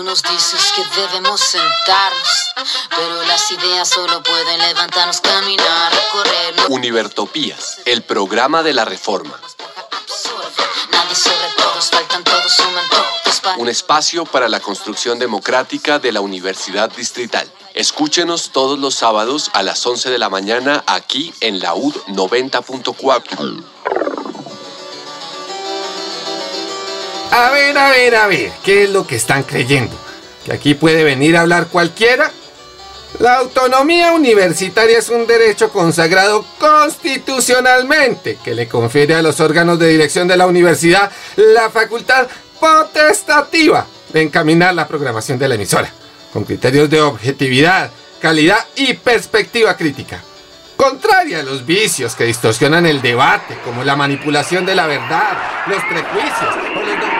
Tú nos dices que debemos sentarnos, pero las ideas solo pueden levantarnos, caminar, recorrer. Univertopías, el programa de la reforma. Nadie sobre todos, faltan todos, suman todos. Un espacio para la construcción democrática de la Universidad Distrital. Escúchenos todos los sábados a las 11 de la mañana aquí en la UD 90.4. A ver, a ver, a ver, ¿qué es lo que están creyendo? ¿Que aquí puede venir a hablar cualquiera? La autonomía universitaria es un derecho consagrado constitucionalmente que le confiere a los órganos de dirección de la universidad la facultad potestativa de encaminar la programación de la emisora, con criterios de objetividad, calidad y perspectiva crítica. Contraria a los vicios que distorsionan el debate, como la manipulación de la verdad, los prejuicios o los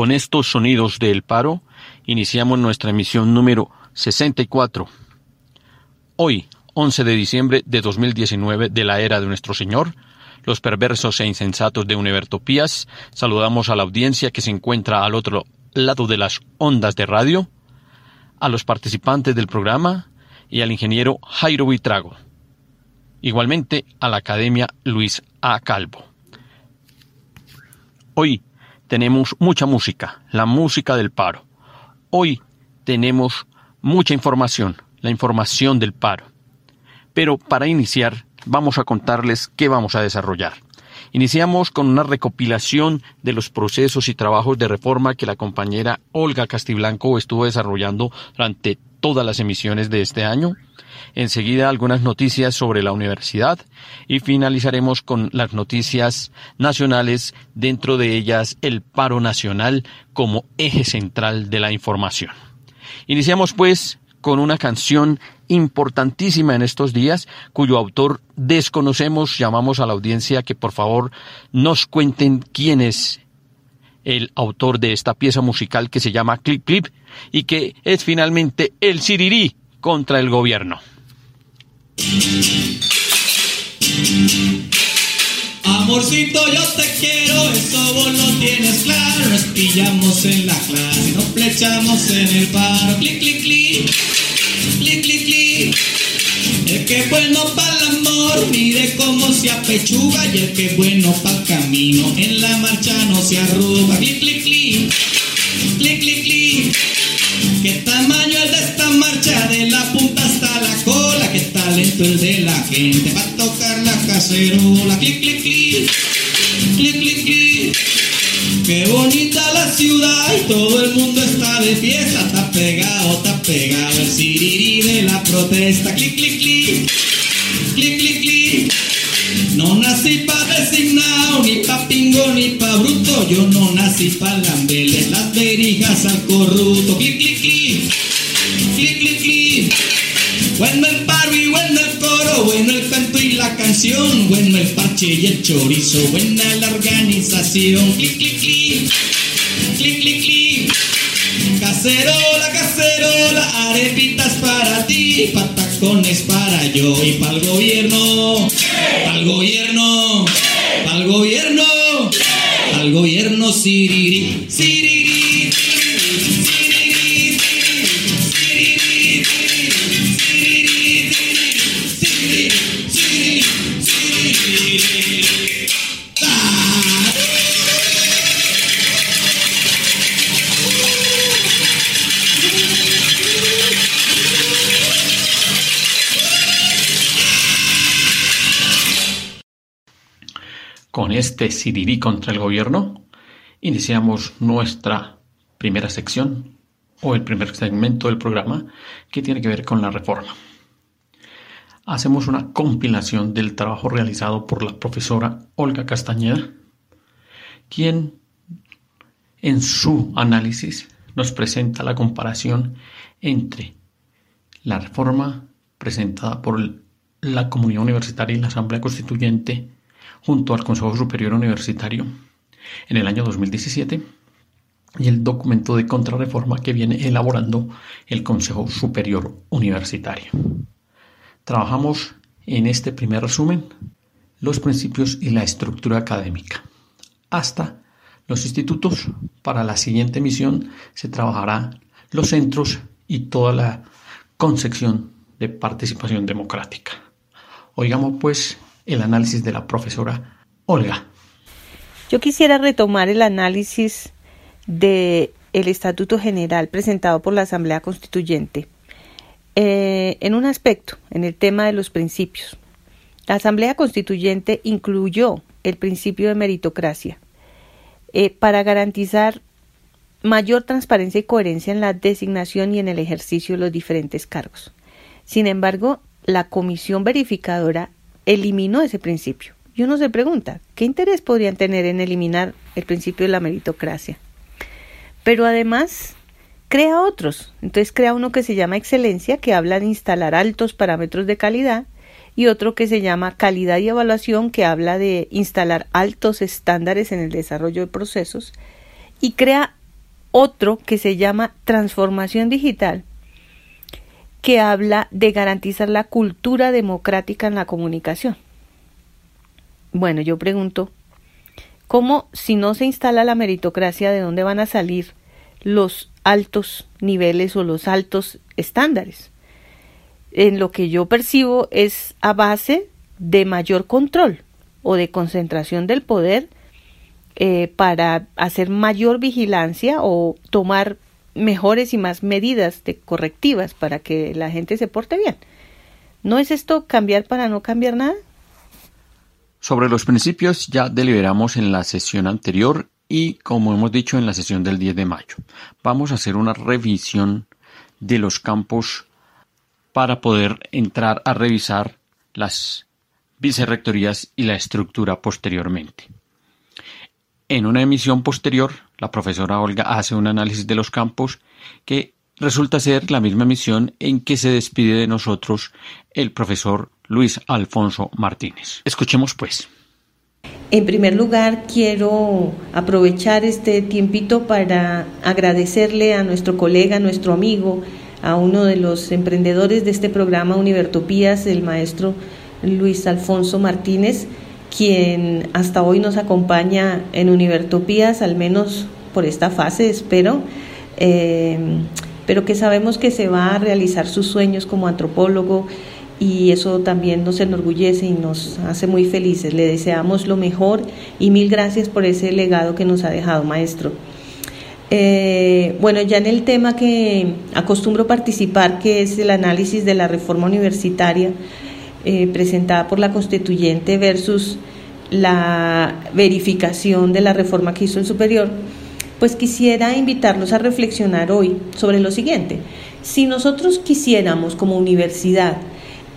Con estos sonidos del paro, iniciamos nuestra emisión número 64. Hoy, 11 de diciembre de 2019 de la era de nuestro Señor, los perversos e insensatos de Univertopías, saludamos a la audiencia que se encuentra al otro lado de las ondas de radio, a los participantes del programa y al ingeniero Jairo Buitrago. Igualmente a la Academia Luis A. Calvo. Hoy tenemos mucha música, la música del paro. Hoy tenemos mucha información, la información del paro. Pero para iniciar, vamos a contarles qué vamos a desarrollar. Iniciamos con una recopilación de los procesos y trabajos de reforma que la compañera Olga Castiblanco estuvo desarrollando durante todas las emisiones de este año. Enseguida algunas noticias sobre la universidad y finalizaremos con las noticias nacionales, dentro de ellas el paro nacional como eje central de la información. Iniciamos pues con una canción importantísima en estos días, cuyo autor desconocemos, llamamos a la audiencia que por favor nos cuenten quién es el autor de esta pieza musical que se llama Clip Clip y que es finalmente el Sirirí contra el gobierno. Amorcito, yo te quiero, eso vos lo tienes claro. Nos pillamos en la clase, nos flechamos en el paro. Clic, clic, clic, clic, clic, clic. El que es bueno para el amor, mire cómo se apechuga. Y el que es bueno para el camino, en la marcha no se arruga. Clic, clic, clic, clic, clic, clic. ¿Qué tamaño el de esta marcha? De la punta hasta la cola. ¿Qué talento el de la gente? Va a tocar la cacerola. Clic, clic, clic. Qué bonita la ciudad y todo el mundo está de fiesta. Está pegado, está pegado el sirirí de la protesta. Clic, clic, clic. Clic, clic, clic. No nací pa' designado, ni pa' pingo, ni pa' bruto. Yo no nací pa' lambeles las verijas al corrupto. Clic, clic, clic. Clic, clic, clic. Bueno el paro y bueno el coro, bueno el canto canción, bueno el parche y el chorizo, buena la organización. Clic, clic, clic. Clic, clic, clic. Cacerola, cacerola, arepitas para ti, patacones para yo y para el gobierno, para el gobierno, para el gobierno, para el gobierno siriri, siriri. Este sirirí contra el gobierno, iniciamos nuestra primera sección o el primer segmento del programa que tiene que ver con la reforma. Hacemos una compilación del trabajo realizado por la profesora Olga Castañeda, quien en su análisis nos presenta la comparación entre la reforma presentada por la comunidad universitaria y la Asamblea Constituyente junto al Consejo Superior Universitario en el año 2017 y el documento de contrarreforma que viene elaborando el Consejo Superior Universitario. Trabajamos en este primer resumen los principios y la estructura académica. Hasta los institutos, para la siguiente misión se trabajará los centros y toda la concepción de participación democrática. Oigamos pues el análisis de la profesora Olga. Yo quisiera retomar el análisis de el Estatuto General presentado por la Asamblea Constituyente eh, en un aspecto, en el tema de los principios. La Asamblea Constituyente incluyó el principio de meritocracia eh, para garantizar mayor transparencia y coherencia en la designación y en el ejercicio de los diferentes cargos. Sin embargo, la comisión verificadora eliminó ese principio. Y uno se pregunta, ¿qué interés podrían tener en eliminar el principio de la meritocracia? Pero además crea otros. Entonces crea uno que se llama excelencia, que habla de instalar altos parámetros de calidad, y otro que se llama calidad y evaluación, que habla de instalar altos estándares en el desarrollo de procesos, y crea otro que se llama transformación digital, que habla de garantizar la cultura democrática en la comunicación. Bueno, yo pregunto, ¿cómo si no se instala la meritocracia, de dónde van a salir los altos niveles o los altos estándares? En lo que yo percibo es a base de mayor control o de concentración del poder eh, para hacer mayor vigilancia o tomar mejores y más medidas de correctivas para que la gente se porte bien. ¿No es esto cambiar para no cambiar nada? Sobre los principios ya deliberamos en la sesión anterior y como hemos dicho en la sesión del 10 de mayo. Vamos a hacer una revisión de los campos para poder entrar a revisar las vicerrectorías y la estructura posteriormente. En una emisión posterior, la profesora Olga hace un análisis de los campos que resulta ser la misma emisión en que se despide de nosotros el profesor Luis Alfonso Martínez. Escuchemos pues. En primer lugar, quiero aprovechar este tiempito para agradecerle a nuestro colega, nuestro amigo, a uno de los emprendedores de este programa Univertopías, el maestro Luis Alfonso Martínez, quien hasta hoy nos acompaña en Univertopías, al menos por esta fase, espero, eh, pero que sabemos que se va a realizar sus sueños como antropólogo y eso también nos enorgullece y nos hace muy felices. Le deseamos lo mejor y mil gracias por ese legado que nos ha dejado, maestro. Eh, bueno, ya en el tema que acostumbro participar, que es el análisis de la reforma universitaria, eh, presentada por la constituyente versus la verificación de la reforma que hizo el superior, pues quisiera invitarlos a reflexionar hoy sobre lo siguiente. Si nosotros quisiéramos como universidad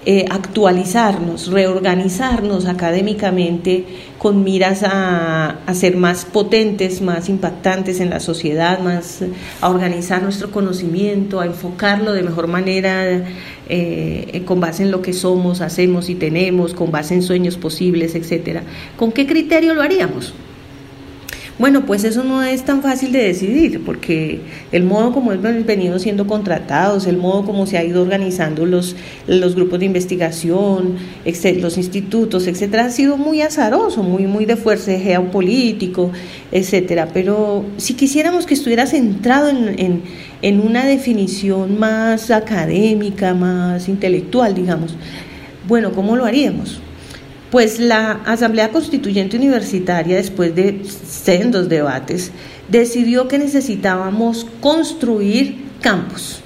eh, actualizarnos, reorganizarnos académicamente con miras a, ser más potentes, más impactantes en la sociedad, más a organizar nuestro conocimiento, a enfocarlo de mejor manera eh, con base en lo que somos, hacemos y tenemos, con base en sueños posibles, etcétera. ¿Con qué criterio lo haríamos? Bueno, pues eso no es tan fácil de decidir, porque el modo como hemos venido siendo contratados, el modo como se ha ido organizando los, los grupos de investigación, los institutos, etcétera, ha sido muy azaroso, muy, muy de fuerza geopolítico, etcétera. Pero si quisiéramos que estuviera centrado en, en, en una definición más académica, más intelectual, digamos, bueno, ¿cómo lo haríamos? Pues la Asamblea Constituyente Universitaria, después de sendos debates, decidió que necesitábamos construir campos.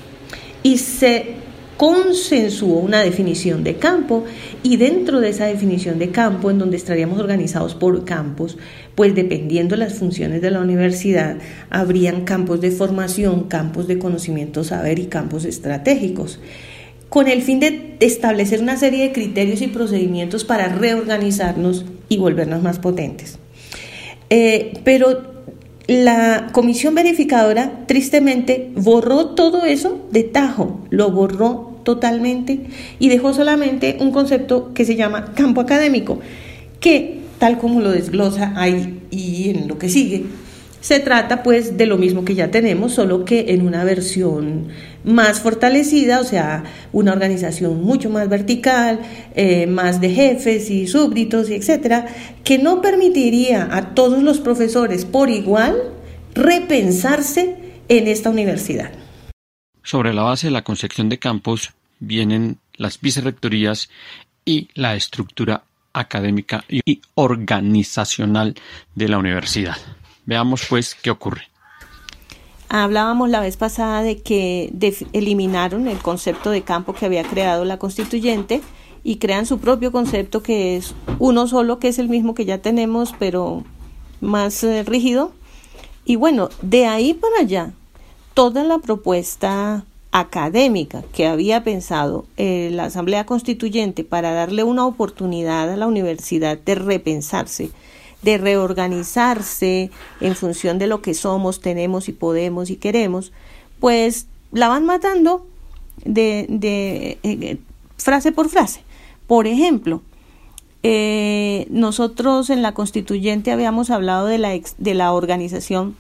Y se consensuó una definición de campo y dentro de esa definición de campo, en donde estaríamos organizados por campos, pues dependiendo de las funciones de la universidad, habrían campos de formación, campos de conocimiento, saber y campos estratégicos, con el fin de establecer una serie de criterios y procedimientos para reorganizarnos y volvernos más potentes. Eh, pero la comisión verificadora tristemente borró todo eso de tajo, lo borró totalmente y dejó solamente un concepto que se llama campo académico, que tal como lo desglosa ahí y en lo que sigue, se trata pues de lo mismo que ya tenemos, solo que en una versión más fortalecida, o sea, una organización mucho más vertical, eh, más de jefes y súbditos y etcétera, que no permitiría a todos los profesores por igual repensarse en esta universidad. Sobre la base de la concepción de campos vienen las vicerrectorías y la estructura académica y organizacional de la universidad. Veamos pues qué ocurre. Hablábamos la vez pasada de que eliminaron el concepto de campo que había creado la constituyente y crean su propio concepto que es uno solo, que es el mismo que ya tenemos, pero más eh, rígido. Y bueno, de ahí para allá, toda la propuesta académica que había pensado eh, la Asamblea Constituyente para darle una oportunidad a la universidad de repensarse, de reorganizarse en función de lo que somos, tenemos y podemos y queremos, pues la van matando de, de eh, frase por frase. Por ejemplo, eh, nosotros en la constituyente habíamos hablado de la, de la organización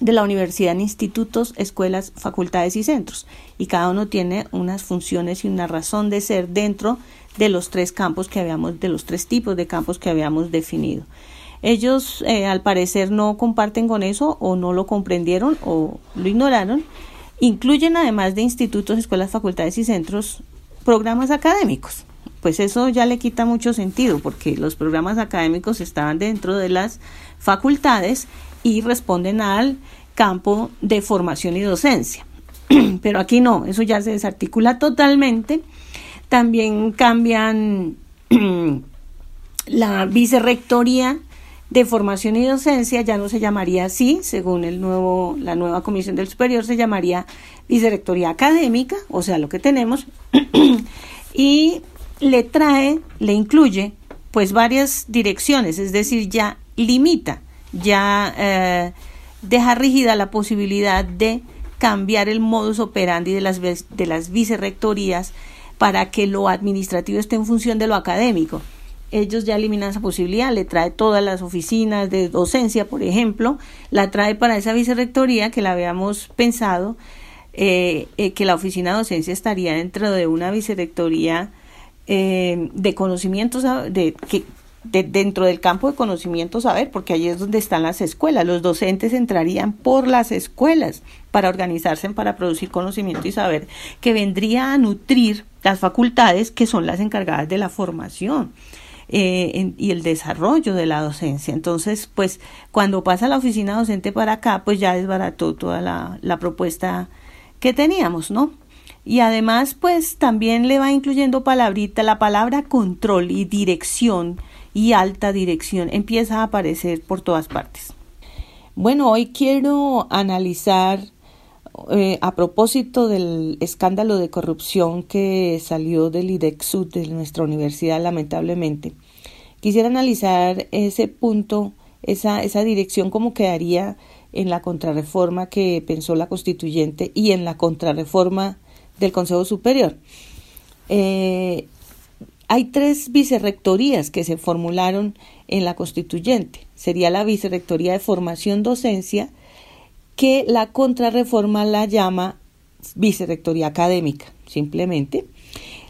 de la universidad en institutos, escuelas, facultades y centros. Y cada uno tiene unas funciones y una razón de ser dentro de los tres campos que habíamos, de los tres tipos de campos que habíamos definido. Ellos eh, al parecer no comparten con eso o no lo comprendieron o lo ignoraron. Incluyen además de institutos, escuelas, facultades y centros programas académicos. Pues eso ya le quita mucho sentido porque los programas académicos estaban dentro de las facultades y responden al campo de formación y docencia. Pero aquí no, eso ya se desarticula totalmente. También cambian la vicerrectoría de formación y docencia ya no se llamaría así, según el nuevo, la nueva comisión del superior, se llamaría vicerrectoría académica, o sea, lo que tenemos, y le trae, le incluye, pues varias direcciones, es decir, ya limita, ya eh, deja rígida la posibilidad de cambiar el modus operandi de las, de las vicerrectorías para que lo administrativo esté en función de lo académico ellos ya eliminan esa posibilidad, le trae todas las oficinas de docencia, por ejemplo, la trae para esa vicerrectoría que la habíamos pensado, eh, eh, que la oficina de docencia estaría dentro de una vicerrectoría eh, de conocimientos, de, que, dentro del campo de conocimiento saber, porque ahí es donde están las escuelas. Los docentes entrarían por las escuelas para organizarse, para producir conocimiento y saber, que vendría a nutrir las facultades que son las encargadas de la formación. Eh, y el desarrollo de la docencia. Entonces, pues cuando pasa la oficina docente para acá, pues ya desbarató toda la, la propuesta que teníamos, ¿no? Y además, pues también le va incluyendo palabrita, la palabra control y dirección y alta dirección empieza a aparecer por todas partes. Bueno, hoy quiero analizar eh, a propósito del escándalo de corrupción que salió del IDEXUD de nuestra universidad, lamentablemente, quisiera analizar ese punto, esa, dirección, cómo quedaría en la contrarreforma que pensó la constituyente y en la contrarreforma del Consejo Superior. Eh, hay tres vicerrectorías que se formularon en la constituyente. Sería la vicerrectoría de formación docencia, que la contrarreforma la llama vicerrectoría académica, simplemente.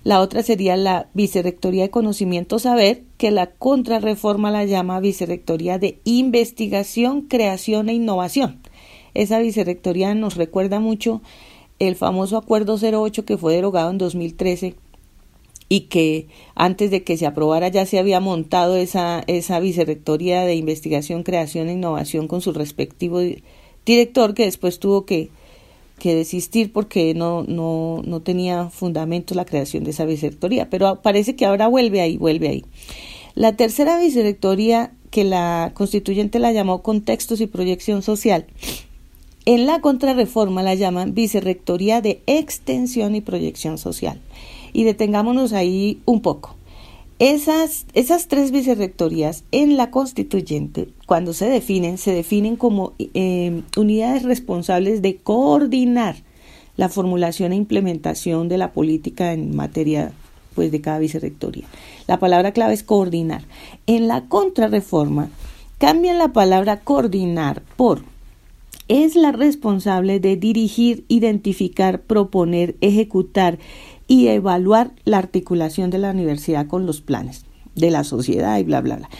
La otra sería la vicerrectoría de conocimiento saber, que la contrarreforma la llama vicerrectoría de investigación, creación e innovación. Esa vicerrectoría nos recuerda mucho el famoso acuerdo 08 que fue derogado en 2013 y que antes de que se aprobara ya se había montado esa, esa vicerrectoría de investigación, creación e innovación con su respectivo director que después tuvo que que desistir porque no, no, no tenía fundamento la creación de esa vicerrectoría, pero parece que ahora vuelve ahí, vuelve ahí. La tercera vicerrectoría que la constituyente la llamó Contextos y Proyección Social, en la contrarreforma la llaman Vicerrectoría de Extensión y Proyección Social. Y detengámonos ahí un poco. Esas, esas tres vicerrectorías en la constituyente, cuando se definen, se definen como eh, unidades responsables de coordinar la formulación e implementación de la política en materia pues, de cada vicerrectoría. La palabra clave es coordinar. En la contrarreforma cambian la palabra coordinar por es la responsable de dirigir, identificar, proponer, ejecutar y evaluar la articulación de la universidad con los planes de la sociedad y bla, bla, bla.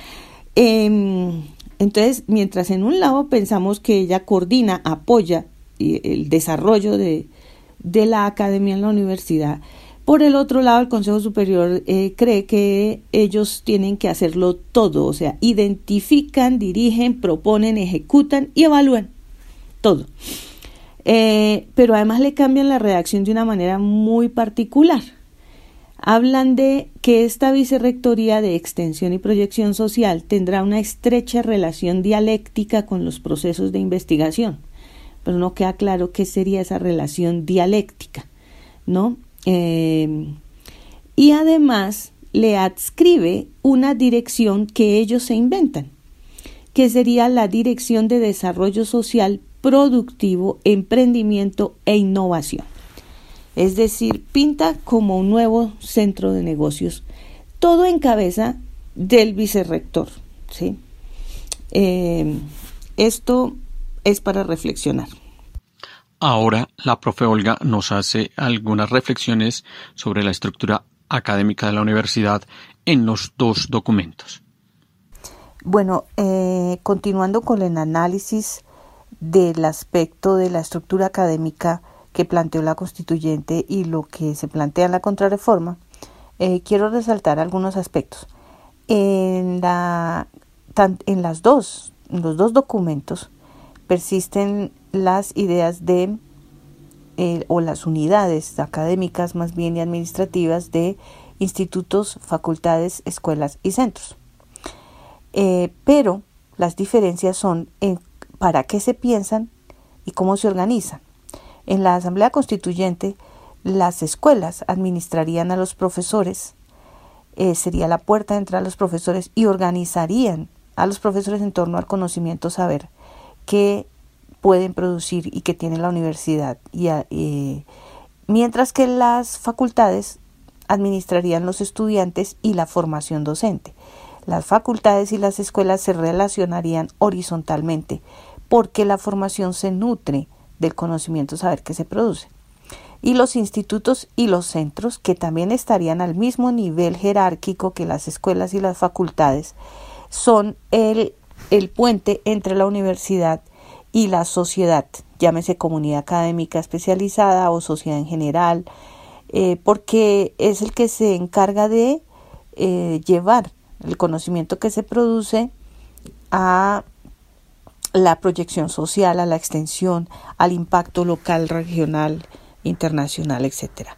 Em, entonces, mientras en un lado pensamos que ella coordina, apoya el desarrollo de, de la academia en la universidad, por el otro lado, el Consejo Superior eh, cree que ellos tienen que hacerlo todo, o sea, identifican, dirigen, proponen, ejecutan y evalúan todo. Eh, pero además le cambian la redacción de una manera muy particular. Hablan de que esta vicerrectoría de extensión y proyección social tendrá una estrecha relación dialéctica con los procesos de investigación, pero no queda claro qué sería esa relación dialéctica, ¿no? Eh, y además le adscribe una dirección que ellos se inventan, que sería la Dirección de Desarrollo Social productivo, emprendimiento e innovación. Es decir, pinta como un nuevo centro de negocios, todo en cabeza del vicerrector. ¿sí? Eh, esto es para reflexionar. Ahora la profe Olga nos hace algunas reflexiones sobre la estructura académica de la universidad en los dos documentos. Bueno, eh, continuando con el análisis del aspecto de la estructura académica que planteó la constituyente y lo que se plantea en la contrarreforma, eh, quiero resaltar algunos aspectos. En, la, en las dos, los dos documentos persisten las ideas de eh, o las unidades académicas más bien y administrativas de institutos, facultades, escuelas y centros. Eh, pero las diferencias son en para qué se piensan y cómo se organizan. En la Asamblea Constituyente, las escuelas administrarían a los profesores, eh, sería la puerta de entrada a los profesores y organizarían a los profesores en torno al conocimiento saber que pueden producir y que tiene la universidad. Y, mientras que las facultades administrarían los estudiantes y la formación docente. Las facultades y las escuelas se relacionarían horizontalmente porque la formación se nutre del conocimiento saber que se produce. Y los institutos y los centros, que también estarían al mismo nivel jerárquico que las escuelas y las facultades, son el, el puente entre la universidad y la sociedad, llámese comunidad académica especializada o sociedad en general, eh, porque es el que se encarga de eh, llevar el conocimiento que se produce a la proyección social, a la extensión, al impacto local, regional, internacional, etc.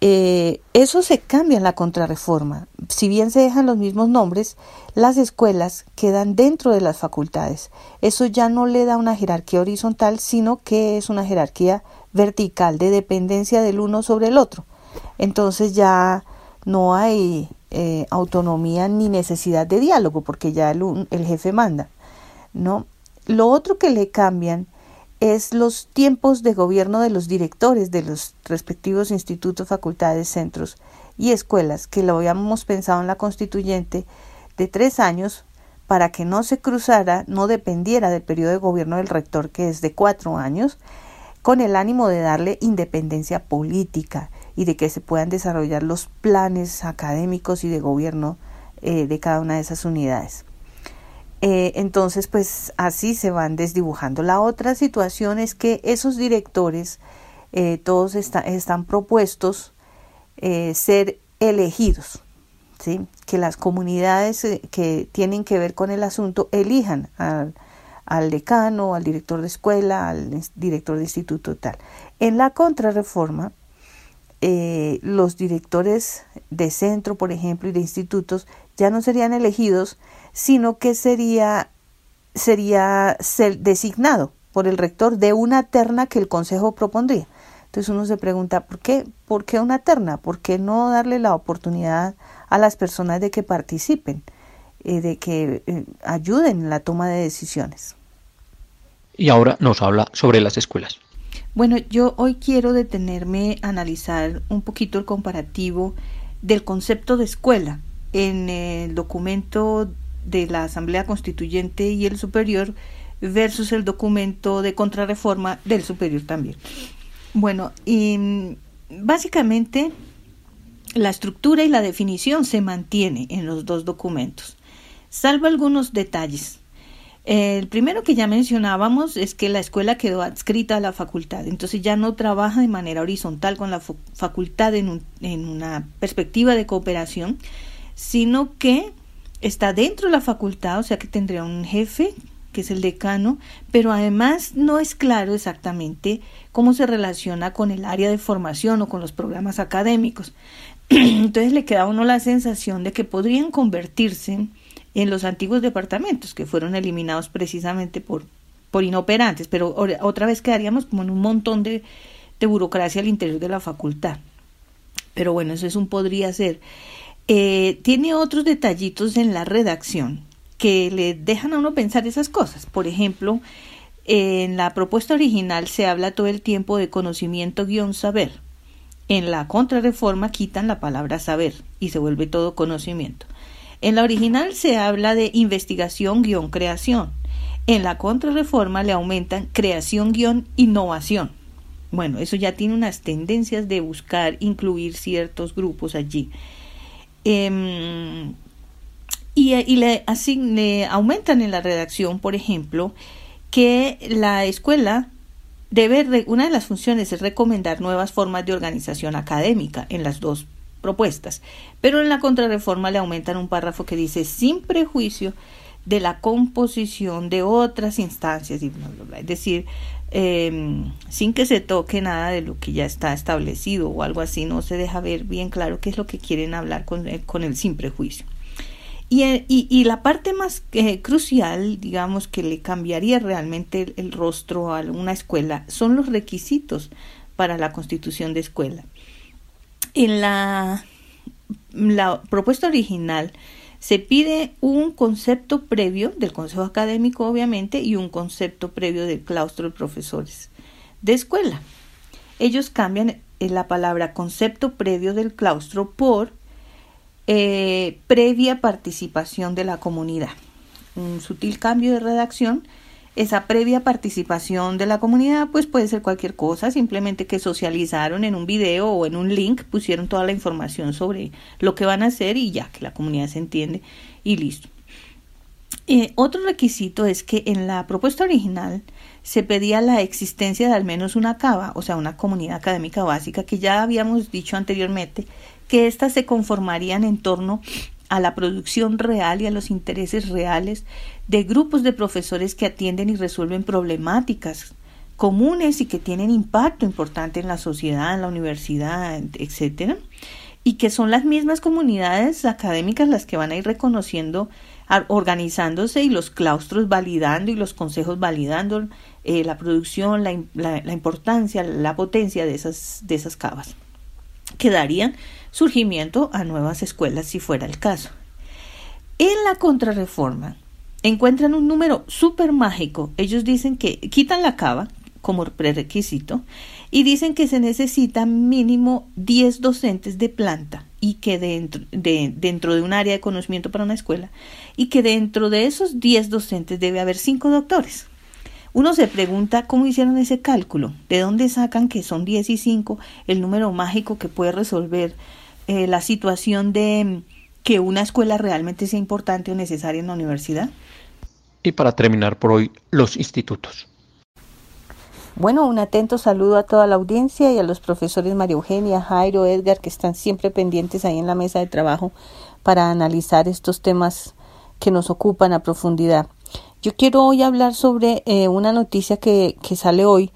Eh, eso se cambia en la contrarreforma. Si bien se dejan los mismos nombres, las escuelas quedan dentro de las facultades. Eso ya no le da una jerarquía horizontal, sino que es una jerarquía vertical de dependencia del uno sobre el otro. Entonces ya no hay eh, autonomía ni necesidad de diálogo, porque ya el, el jefe manda. ¿no? Lo otro que le cambian es los tiempos de gobierno de los directores de los respectivos institutos, facultades, centros y escuelas, que lo habíamos pensado en la constituyente, de tres años para que no se cruzara, no dependiera del periodo de gobierno del rector, que es de cuatro años, con el ánimo de darle independencia política y de que se puedan desarrollar los planes académicos y de gobierno eh, de cada una de esas unidades. Eh, entonces, pues así se van desdibujando. La otra situación es que esos directores, eh, todos están propuestos eh, ser elegidos, ¿sí? que las comunidades que tienen que ver con el asunto elijan a, al decano, al director de escuela, al director de instituto tal. En la contrarreforma, eh, los directores de centro, por ejemplo, y de institutos ya no serían elegidos, sino que sería, sería designado por el rector de una terna que el consejo propondría. Entonces uno se pregunta, ¿por qué? ¿Por qué una terna? ¿Por qué no darle la oportunidad a las personas de que participen, eh, de que eh, ayuden en la toma de decisiones? Y ahora nos habla sobre las escuelas. Bueno, yo hoy quiero detenerme a analizar un poquito el comparativo del concepto de escuela en el documento de la Asamblea Constituyente y el Superior versus el documento de contrarreforma del Superior también. Bueno, y mm, básicamente la estructura y la definición se mantiene en los dos documentos, salvo algunos detalles. El primero que ya mencionábamos es que la escuela quedó adscrita a la facultad, entonces ya no trabaja de manera horizontal con la facultad en, en una perspectiva de cooperación, sino que está dentro de la facultad, o sea que tendría un jefe que es el decano, pero además no es claro exactamente cómo se relaciona con el área de formación o con los programas académicos. Entonces le queda a uno la sensación de que podrían convertirse en los antiguos departamentos que fueron eliminados precisamente por, por inoperantes, pero otra vez quedaríamos como en un montón de, de burocracia al interior de la facultad. Pero bueno, eso es un podría ser. Eh, tiene otros detallitos en la redacción que le dejan a uno pensar esas cosas. Por ejemplo, en la propuesta original se habla todo el tiempo de conocimiento guion saber. En la contrarreforma quitan la palabra saber y se vuelve todo conocimiento. En la original se habla de investigación guion creación. En la contrarreforma le aumentan creación guion innovación. Bueno, eso ya tiene unas tendencias de buscar incluir ciertos grupos allí. Em, y, le, asigne, aumentan en la redacción, por ejemplo, que la escuela debe, una de las funciones es recomendar nuevas formas de organización académica en las dos propuestas, pero en la contrarreforma le aumentan un párrafo que dice sin prejuicio de la composición de otras instancias, y es decir, em, sin que se toque nada de lo que ya está establecido o algo así, no se deja ver bien claro qué es lo que quieren hablar con, con el sin prejuicio. Y, y, la parte más eh, crucial, digamos, que le cambiaría realmente el, rostro a una escuela son los requisitos para la constitución de escuela. En la propuesta original se pide un concepto previo del Consejo Académico, obviamente, y un concepto previo del claustro de profesores de escuela. Ellos cambian eh, la palabra concepto previo del claustro por eh, previa participación de la comunidad. Un sutil cambio de redacción. Esa previa participación de la comunidad pues puede ser cualquier cosa, simplemente que socializaron en un video o en un link, pusieron toda la información sobre lo que van a hacer y ya que la comunidad se entiende y listo. Eh, otro requisito es que en la propuesta original se pedía la existencia de al menos una cava, o sea, una comunidad académica básica, que ya habíamos dicho anteriormente que éstas se conformarían en torno a la producción real y a los intereses reales de grupos de profesores que atienden y resuelven problemáticas comunes y que tienen impacto importante en la sociedad, en la universidad, etcétera, y que son las mismas comunidades académicas las que van a ir reconociendo, organizándose y los claustros validando y los consejos validando eh, la producción, la, la, importancia, la potencia de esas, de esas cavas. Que darían surgimiento a nuevas escuelas si fuera el caso. En la contrarreforma encuentran un número súper mágico. Ellos dicen que quitan la cava como prerequisito y dicen que se necesitan mínimo 10 docentes de planta y que dentro de, dentro de un área de conocimiento para una escuela y que dentro de esos 10 docentes debe haber 5 doctores. Uno se pregunta cómo hicieron ese cálculo, de dónde sacan que son 10 y 5 el número mágico que puede resolver eh, la situación de mm, que una escuela realmente sea importante o necesaria en la universidad. Y para terminar por hoy, los institutos. Bueno, un atento saludo a toda la audiencia y a los profesores María Eugenia, Jairo, Edgar, que están siempre pendientes ahí en la mesa de trabajo para analizar estos temas que nos ocupan a profundidad. Yo quiero hoy hablar sobre eh, una noticia que, que sale hoy.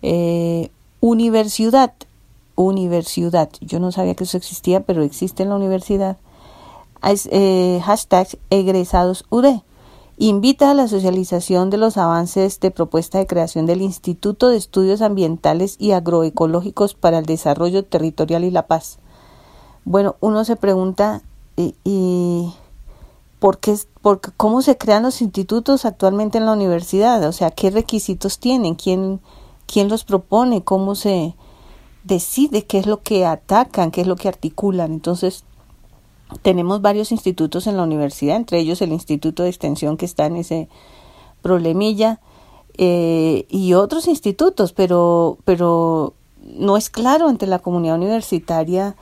Eh, universidad. Universidad. Yo no sabía que eso existía, pero existe en la universidad. Eh, hashtag egresados UD. Invita a la socialización de los avances de propuesta de creación del Instituto de Estudios Ambientales y Agroecológicos para el Desarrollo Territorial y la Paz. Bueno, uno se pregunta, ¿y, por qué, cómo se crean los institutos actualmente en la universidad? O sea, ¿qué requisitos tienen? ¿Quién, quién los propone? ¿Cómo se decide qué es lo que atacan? ¿Qué es lo que articulan? Entonces, tenemos varios institutos en la universidad, entre ellos el Instituto de Extensión que está en ese problemilla eh, y otros institutos, pero, pero no es claro ante la comunidad universitaria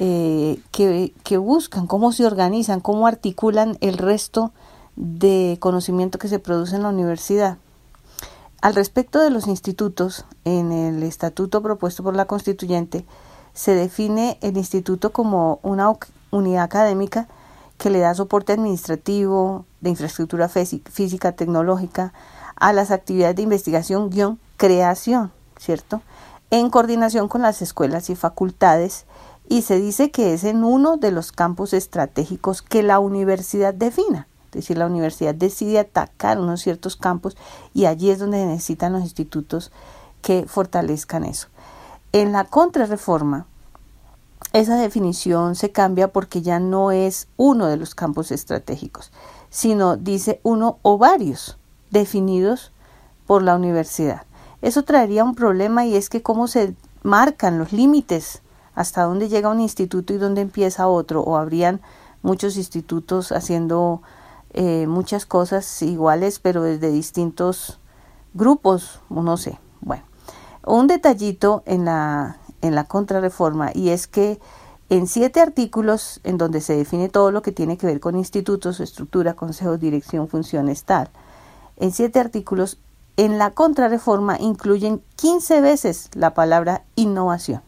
eh, que, que buscan, cómo se organizan, cómo articulan el resto de conocimiento que se produce en la universidad. Al respecto de los institutos, en el estatuto propuesto por la constituyente, se define el instituto como una unidad académica que le da soporte administrativo, de infraestructura física, tecnológica, a las actividades de investigación, guion, creación, ¿cierto? En coordinación con las escuelas y facultades, y se dice que es en uno de los campos estratégicos que la universidad defina. Es decir, la universidad decide atacar unos ciertos campos y allí es donde necesitan los institutos que fortalezcan eso. En la contrarreforma, esa definición se cambia porque ya no es uno de los campos estratégicos, sino dice uno o varios definidos por la universidad. Eso traería un problema y es que cómo se marcan los límites hasta dónde llega un instituto y dónde empieza otro, o habrían muchos institutos haciendo eh, muchas cosas iguales, pero desde distintos grupos, no sé. Bueno, un detallito en la, en la contrarreforma y es que en siete artículos en donde se define todo lo que tiene que ver con institutos, estructura, consejo, dirección, funciones, tal, en siete artículos en la contrarreforma incluyen 15 veces la palabra innovación.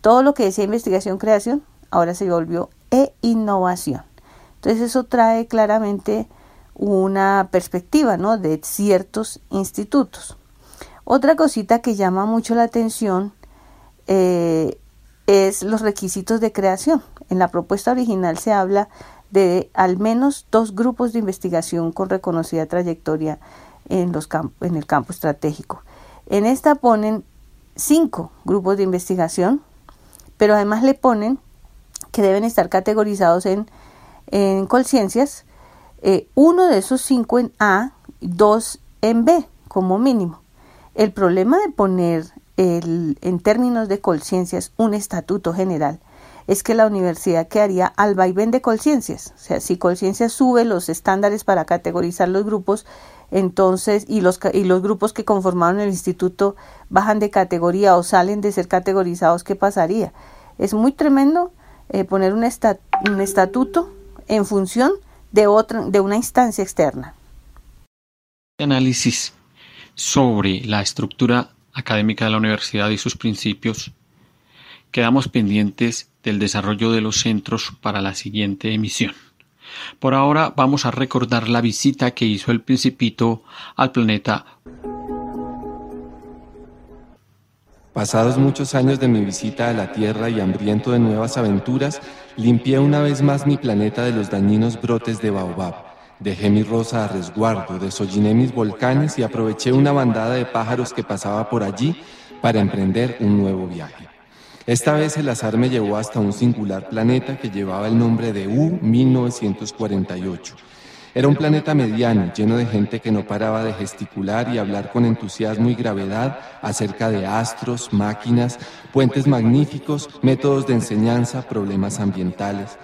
Todo lo que decía investigación, creación, ahora se volvió e innovación. Entonces eso trae claramente una perspectiva ¿no? de ciertos institutos. Otra cosita que llama mucho la atención eh, es los requisitos de creación. En la propuesta original se habla de al menos dos grupos de investigación con reconocida trayectoria en, los en el campo estratégico. En esta ponen cinco grupos de investigación, pero además le ponen que deben estar categorizados en, en conciencias, eh, uno de esos cinco en A, dos en B, como mínimo. El problema de poner el, en términos de conciencias un estatuto general es que la universidad quedaría al vaivén de conciencias. O sea, si conciencia sube los estándares para categorizar los grupos, entonces, y los, y los grupos que conformaron el instituto bajan de categoría o salen de ser categorizados, ¿qué pasaría? Es muy tremendo eh, poner un, un estatuto en función de, otra, de una instancia externa. Análisis sobre la estructura académica de la universidad y sus principios, quedamos pendientes del desarrollo de los centros para la siguiente emisión. Por ahora vamos a recordar la visita que hizo el principito al planeta. Pasados muchos años de mi visita a la Tierra y hambriento de nuevas aventuras, limpié una vez más mi planeta de los dañinos brotes de baobab Dejé mi rosa a resguardo, desolliné mis volcanes y aproveché una bandada de pájaros que pasaba por allí para emprender un nuevo viaje. Esta vez el azar me llevó hasta un singular planeta que llevaba el nombre de U-1948. Era un planeta mediano, lleno de gente que no paraba de gesticular y hablar con entusiasmo y gravedad acerca de astros, máquinas, puentes magníficos, métodos de enseñanza, problemas ambientales,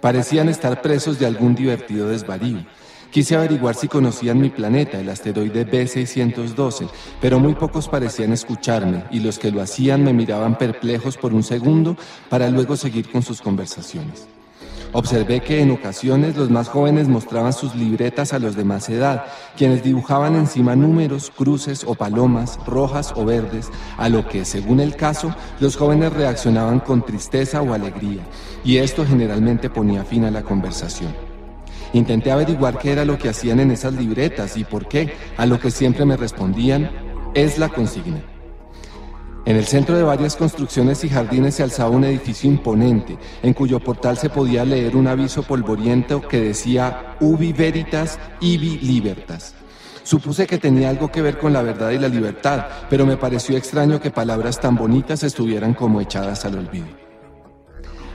Parecían estar presos de algún divertido desvarío. Quise averiguar si conocían mi planeta, el asteroide B612, pero muy pocos parecían escucharme y los que lo hacían me miraban perplejos por un segundo para luego seguir con sus conversaciones. Observé que en ocasiones los más jóvenes mostraban sus libretas a los de más edad, quienes dibujaban encima números, cruces o palomas, rojas o verdes, a lo que, según el caso, los jóvenes reaccionaban con tristeza o alegría, y esto generalmente ponía fin a la conversación. Intenté averiguar qué era lo que hacían en esas libretas y por qué, a lo que siempre me respondían, es la consigna. En el centro de varias construcciones y jardines se alzaba un edificio imponente, en cuyo portal se podía leer un aviso polvoriento que decía Ubi Veritas, Ibi Libertas. Supuse que tenía algo que ver con la verdad y la libertad, pero me pareció extraño que palabras tan bonitas estuvieran como echadas al olvido.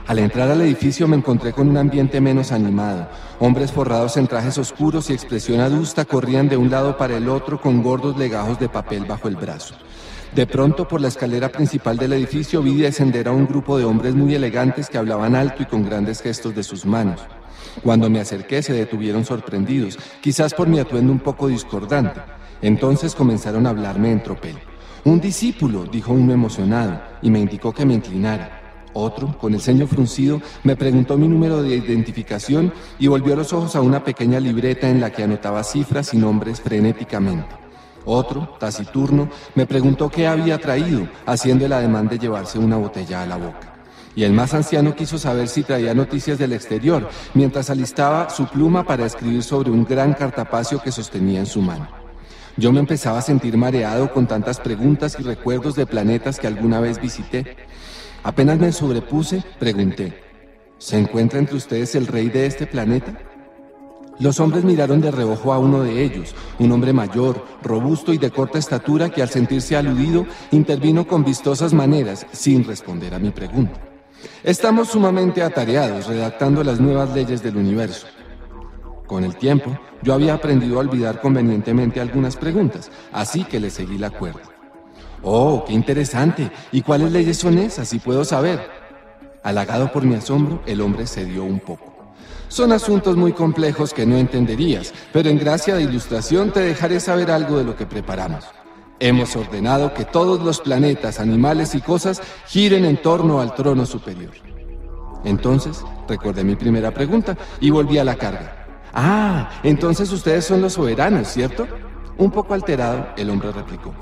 Al entrar al edificio me encontré con un ambiente menos animado. Hombres forrados en trajes oscuros y expresión adusta corrían de un lado para el otro con gordos legajos de papel bajo el brazo. De pronto, por la escalera principal del edificio vi descender a un grupo de hombres muy elegantes que hablaban alto y con grandes gestos de sus manos. Cuando me acerqué se detuvieron sorprendidos, quizás por mi atuendo un poco discordante. Entonces comenzaron a hablarme en tropel. Un discípulo, dijo uno emocionado, y me indicó que me inclinara. Otro, con el ceño fruncido, me preguntó mi número de identificación y volvió los ojos a una pequeña libreta en la que anotaba cifras y nombres frenéticamente. Otro, taciturno, me preguntó qué había traído, haciendo el ademán de llevarse una botella a la boca. Y el más anciano quiso saber si traía noticias del exterior, mientras alistaba su pluma para escribir sobre un gran cartapacio que sostenía en su mano. Yo me empezaba a sentir mareado con tantas preguntas y recuerdos de planetas que alguna vez visité. Apenas me sobrepuse, pregunté, ¿se encuentra entre ustedes el rey de este planeta? Los hombres miraron de reojo a uno de ellos, un hombre mayor, robusto y de corta estatura que al sentirse aludido intervino con vistosas maneras sin responder a mi pregunta. Estamos sumamente atareados redactando las nuevas leyes del universo. Con el tiempo, yo había aprendido a olvidar convenientemente algunas preguntas, así que le seguí la cuerda. Oh, qué interesante. ¿Y cuáles leyes son esas, si puedo saber? Halagado por mi asombro, el hombre cedió un poco. Son asuntos muy complejos que no entenderías, pero en gracia de ilustración te dejaré saber algo de lo que preparamos. Hemos ordenado que todos los planetas, animales y cosas giren en torno al trono superior. Entonces, recordé mi primera pregunta y volví a la carga. Ah, entonces ustedes son los soberanos, ¿cierto? Un poco alterado, el hombre replicó.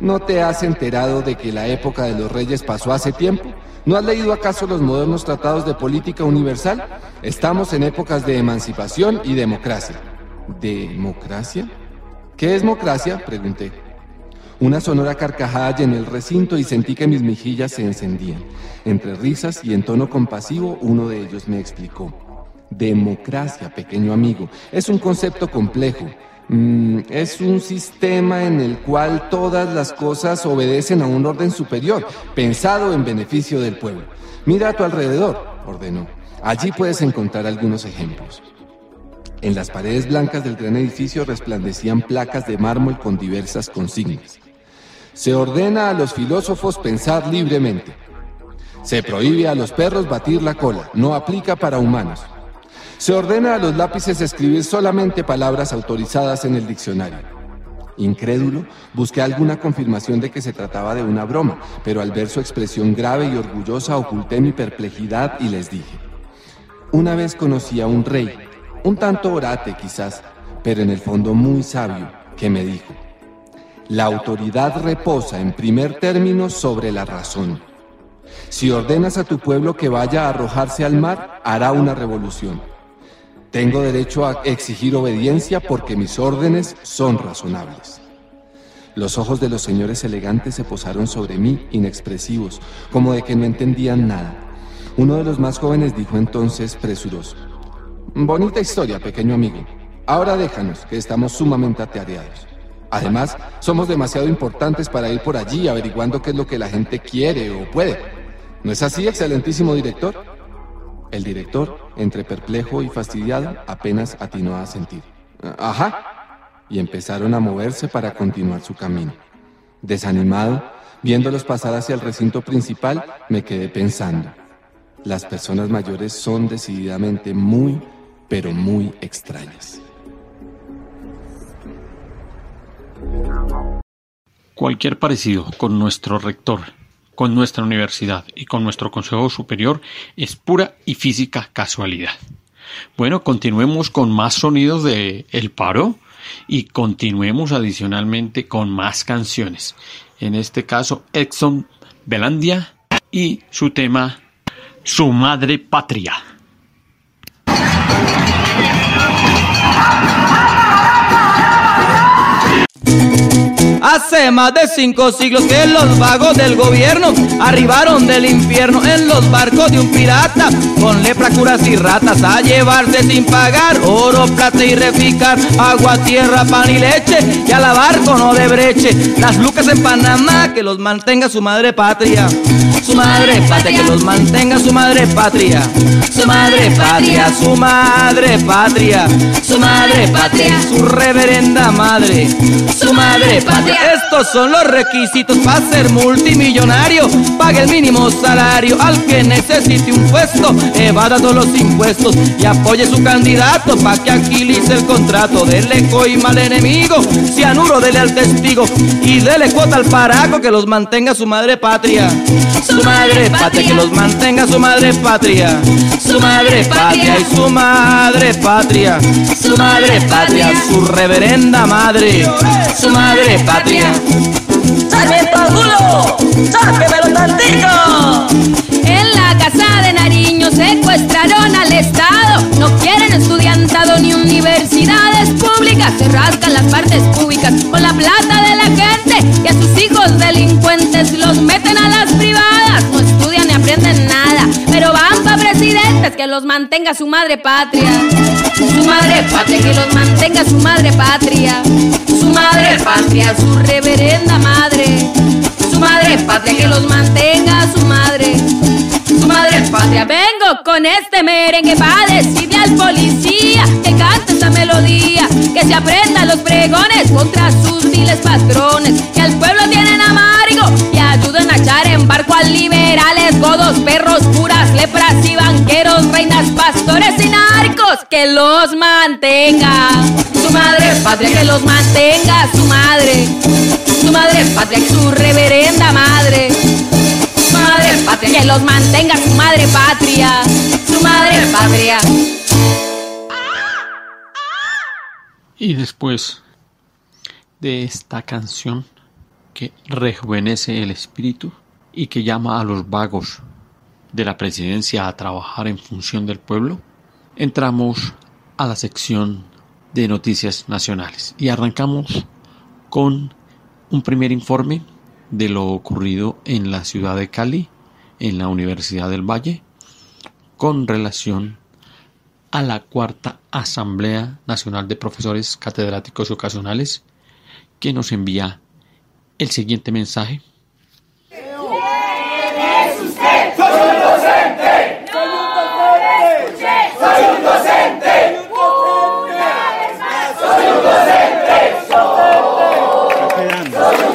¿No te has enterado de que la época de los reyes pasó hace tiempo? ¿No has leído acaso los modernos tratados de política universal? Estamos en épocas de emancipación y democracia. ¿Democracia? ¿Qué es democracia? Pregunté. Una sonora carcajada llenó el recinto y sentí que mis mejillas se encendían. Entre risas y en tono compasivo, uno de ellos me explicó. Democracia, pequeño amigo, es un concepto complejo. Mm, es un sistema en el cual todas las cosas obedecen a un orden superior, pensado en beneficio del pueblo. Mira a tu alrededor, ordenó. Allí puedes encontrar algunos ejemplos. En las paredes blancas del gran edificio resplandecían placas de mármol con diversas consignas. Se ordena a los filósofos pensar libremente. Se prohíbe a los perros batir la cola, no aplica para humanos. Se ordena a los lápices escribir solamente palabras autorizadas en el diccionario. Incrédulo, busqué alguna confirmación de que se trataba de una broma, pero al ver su expresión grave y orgullosa oculté mi perplejidad y les dije, una vez conocí a un rey, un tanto orate quizás, pero en el fondo muy sabio, que me dijo, la autoridad reposa en primer término sobre la razón. Si ordenas a tu pueblo que vaya a arrojarse al mar, hará una revolución. Tengo derecho a exigir obediencia porque mis órdenes son razonables. Los ojos de los señores elegantes se posaron sobre mí, inexpresivos, como de que no entendían nada. Uno de los más jóvenes dijo entonces presuroso, Bonita historia, pequeño amigo. Ahora déjanos, que estamos sumamente atareados. Además, somos demasiado importantes para ir por allí averiguando qué es lo que la gente quiere o puede. ¿No es así, excelentísimo director? El director, entre perplejo y fastidiado, apenas atinó a sentir. Ajá. Y empezaron a moverse para continuar su camino. Desanimado, viéndolos pasar hacia el recinto principal, me quedé pensando. Las personas mayores son decididamente muy, pero muy extrañas. Cualquier parecido con nuestro rector con nuestra universidad y con nuestro Consejo Superior es pura y física casualidad. Bueno, continuemos con más sonidos de El Paro y continuemos adicionalmente con más canciones. En este caso, Exxon Belandia y su tema Su Madre Patria. Hace más de cinco siglos que los vagos del gobierno arribaron del infierno en los barcos de un pirata con lepra, curas y ratas a llevarse sin pagar oro, plata y reficar, agua, tierra, pan y leche y a lavar con no de breche las lucas en Panamá que los mantenga su madre patria. Su madre patria que los mantenga su madre patria. Su madre patria, su madre patria. Su madre patria, su reverenda madre. Su madre patria. Estos son los requisitos para ser multimillonario. Pague el mínimo salario al que necesite un puesto. Evada todos los impuestos y apoye su candidato para que agilice el contrato. Dele coima al enemigo, cianuro dele al testigo y dele cuota al paraco que los mantenga su madre patria. Madre patria, que los mantenga su madre patria. Su madre patria y su madre patria. Su madre patria, su reverenda madre. Su madre patria. ¡Sarmiento Angulo! ¡Sáquemelo tantico! En la casa de Nariño secuestraron al Estado. No quieren estudiantado ni universidades públicas. Se rascan las partes públicas con la plata de la gente. Y a sus hijos delincuentes los meten que los mantenga su madre patria. Su madre patria, que los mantenga su madre patria. Su madre patria, su reverenda madre. Su madre patria, que los mantenga su madre. Su madre patria, vengo con este merengue para decirle al policía que cante esta melodía, que se aprenda los pregones contra sus viles patrones, que al pueblo barco a liberales, godos, perros, curas, lepras y banqueros, reinas, pastores y narcos, que los mantenga. Su madre patria, que los mantenga su madre. Su madre patria, su reverenda madre. Su madre patria, que los mantenga su madre patria. Su madre patria. Y después de esta canción que rejuvenece el espíritu y que llama a los vagos de la presidencia a trabajar en función del pueblo, entramos a la sección de noticias nacionales y arrancamos con un primer informe de lo ocurrido en la ciudad de Cali, en la Universidad del Valle, con relación a la cuarta Asamblea Nacional de Profesores Catedráticos Ocasionales, que nos envía el siguiente mensaje. ¿Quién es usted? ¡Soy un docente! ¡Soy un docente! ¡Soy un docente! ¡Soy un docente! ¡Soy un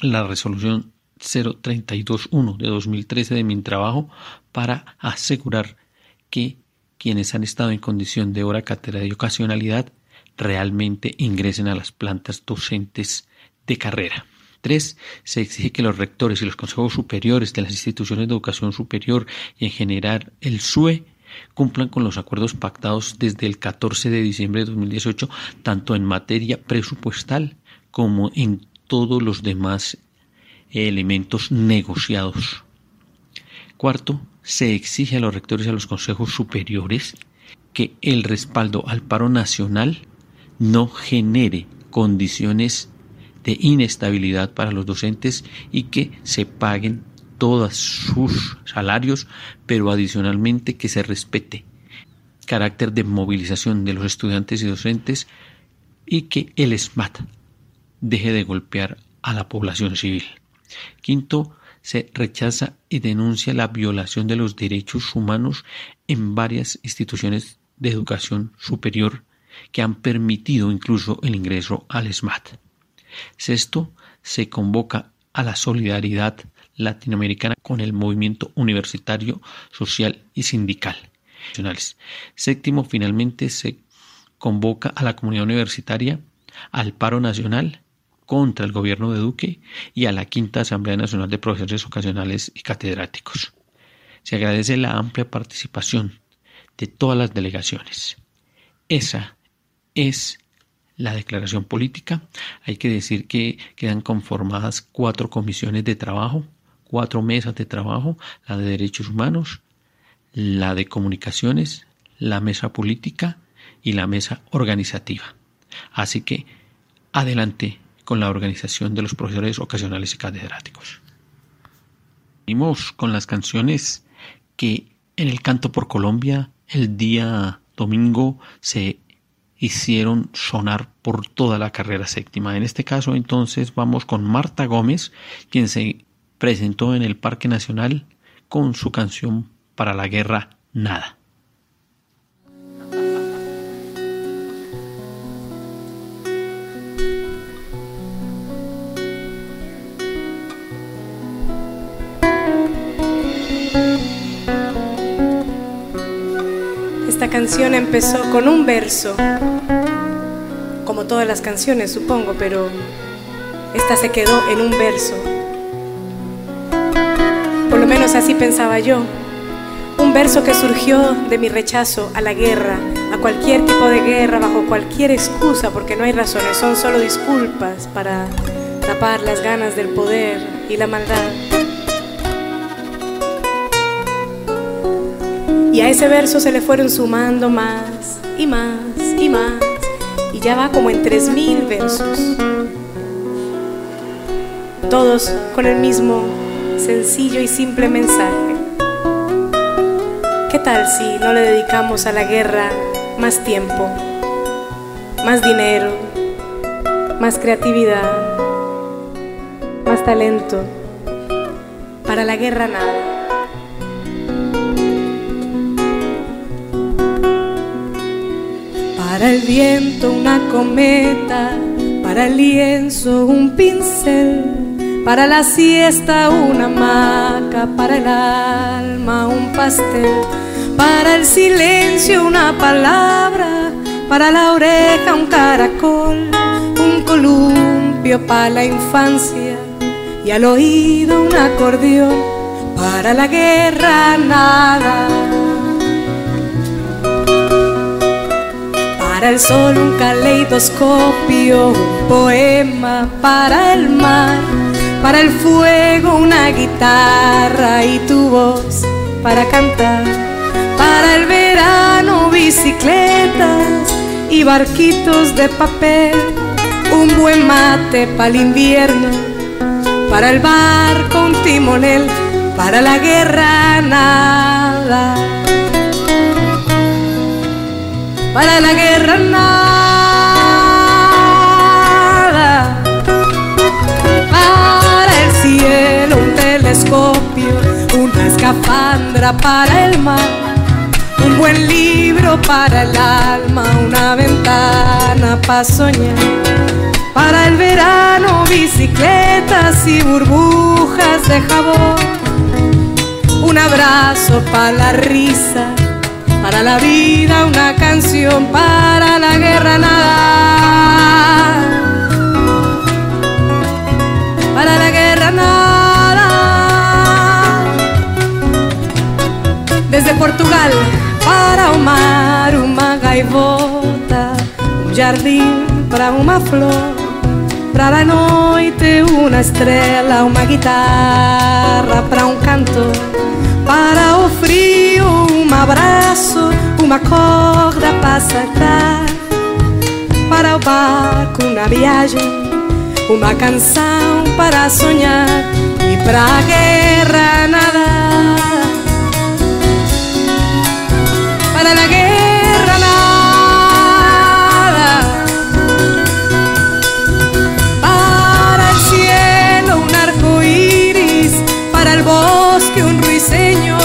la resolución 0321 de 2013 de Mintrabajo para asegurar que quienes han estado en condición de hora, cátedra y ocasionalidad realmente ingresen a las plantas docentes de carrera. Tres, se exige que los rectores y los consejos superiores de las instituciones de educación superior y en general el SUE cumplan con los acuerdos pactados desde el 14 de diciembre de 2018, tanto en materia presupuestal como en todos los demás elementos negociados. Cuarto, se exige a los rectores y a los consejos superiores que el respaldo al paro nacional no genere condiciones de inestabilidad para los docentes y que se paguen todos sus salarios, pero adicionalmente que se respete carácter de movilización de los estudiantes y docentes y que el SMAT deje de golpear a la población civil. Quinto, se rechaza y denuncia la violación de los derechos humanos en varias instituciones de educación superior que han permitido incluso el ingreso al SMAT. Sexto, se convoca a la solidaridad latinoamericana con el movimiento universitario, social y sindical. Séptimo, finalmente se convoca a la comunidad universitaria al paro nacional contra el gobierno de Duque y a la quinta Asamblea Nacional de Profesores Ocasionales y Catedráticos. Se agradece la amplia participación de todas las delegaciones. Esa es la declaración política. Hay que decir que quedan conformadas cuatro comisiones de trabajo cuatro mesas de trabajo, la de derechos humanos, la de comunicaciones, la mesa política y la mesa organizativa. Así que adelante con la organización de los profesores ocasionales y catedráticos. Venimos con las canciones que en el Canto por Colombia el día domingo se hicieron sonar por toda la carrera séptima. En este caso entonces vamos con Marta Gómez, quien se presentó en el Parque Nacional con su canción para la guerra Nada. Esta canción empezó con un verso, como todas las canciones supongo, pero esta se quedó en un verso por lo menos así pensaba yo. Un verso que surgió de mi rechazo a la guerra, a cualquier tipo de guerra, bajo cualquier excusa, porque no hay razones, son solo disculpas para tapar las ganas del poder y la maldad. Y a ese verso se le fueron sumando más y más y más, y ya va como en tres mil versos, todos con el mismo sencillo y simple mensaje. ¿Qué tal si no le dedicamos a la guerra más tiempo, más dinero, más creatividad, más talento? Para la guerra nada. Para el viento una cometa, para el lienzo un pincel para la siesta una hamaca, para el alma un pastel, para el silencio una palabra, para la oreja un caracol, un columpio para la infancia y al oído un acordeón, para la guerra nada. Para el sol un caleidoscopio, un poema para el mar para el fuego una guitarra y tu voz para cantar. Para el verano bicicletas y barquitos de papel. Un buen mate para el invierno. Para el barco un timonel. Para la guerra nada. Para la guerra nada. un telescopio, una escafandra para el mar, un buen libro para el alma, una ventana para soñar. Para el verano bicicletas y burbujas de jabón, un abrazo para la risa, para la vida una canción, para la guerra nada. Para la guerra nada. Desde Portugal para o mar, uma gaivota, um jardim para uma flor. Para a noite, uma estrela, uma guitarra para um cantor. Para o frio, um abraço, uma corda para saltar. Para o barco na viagem, uma canção para sonhar. E para a guerra nada. Para la guerra nada. Para el cielo un arco iris, para el bosque un ruiseñor,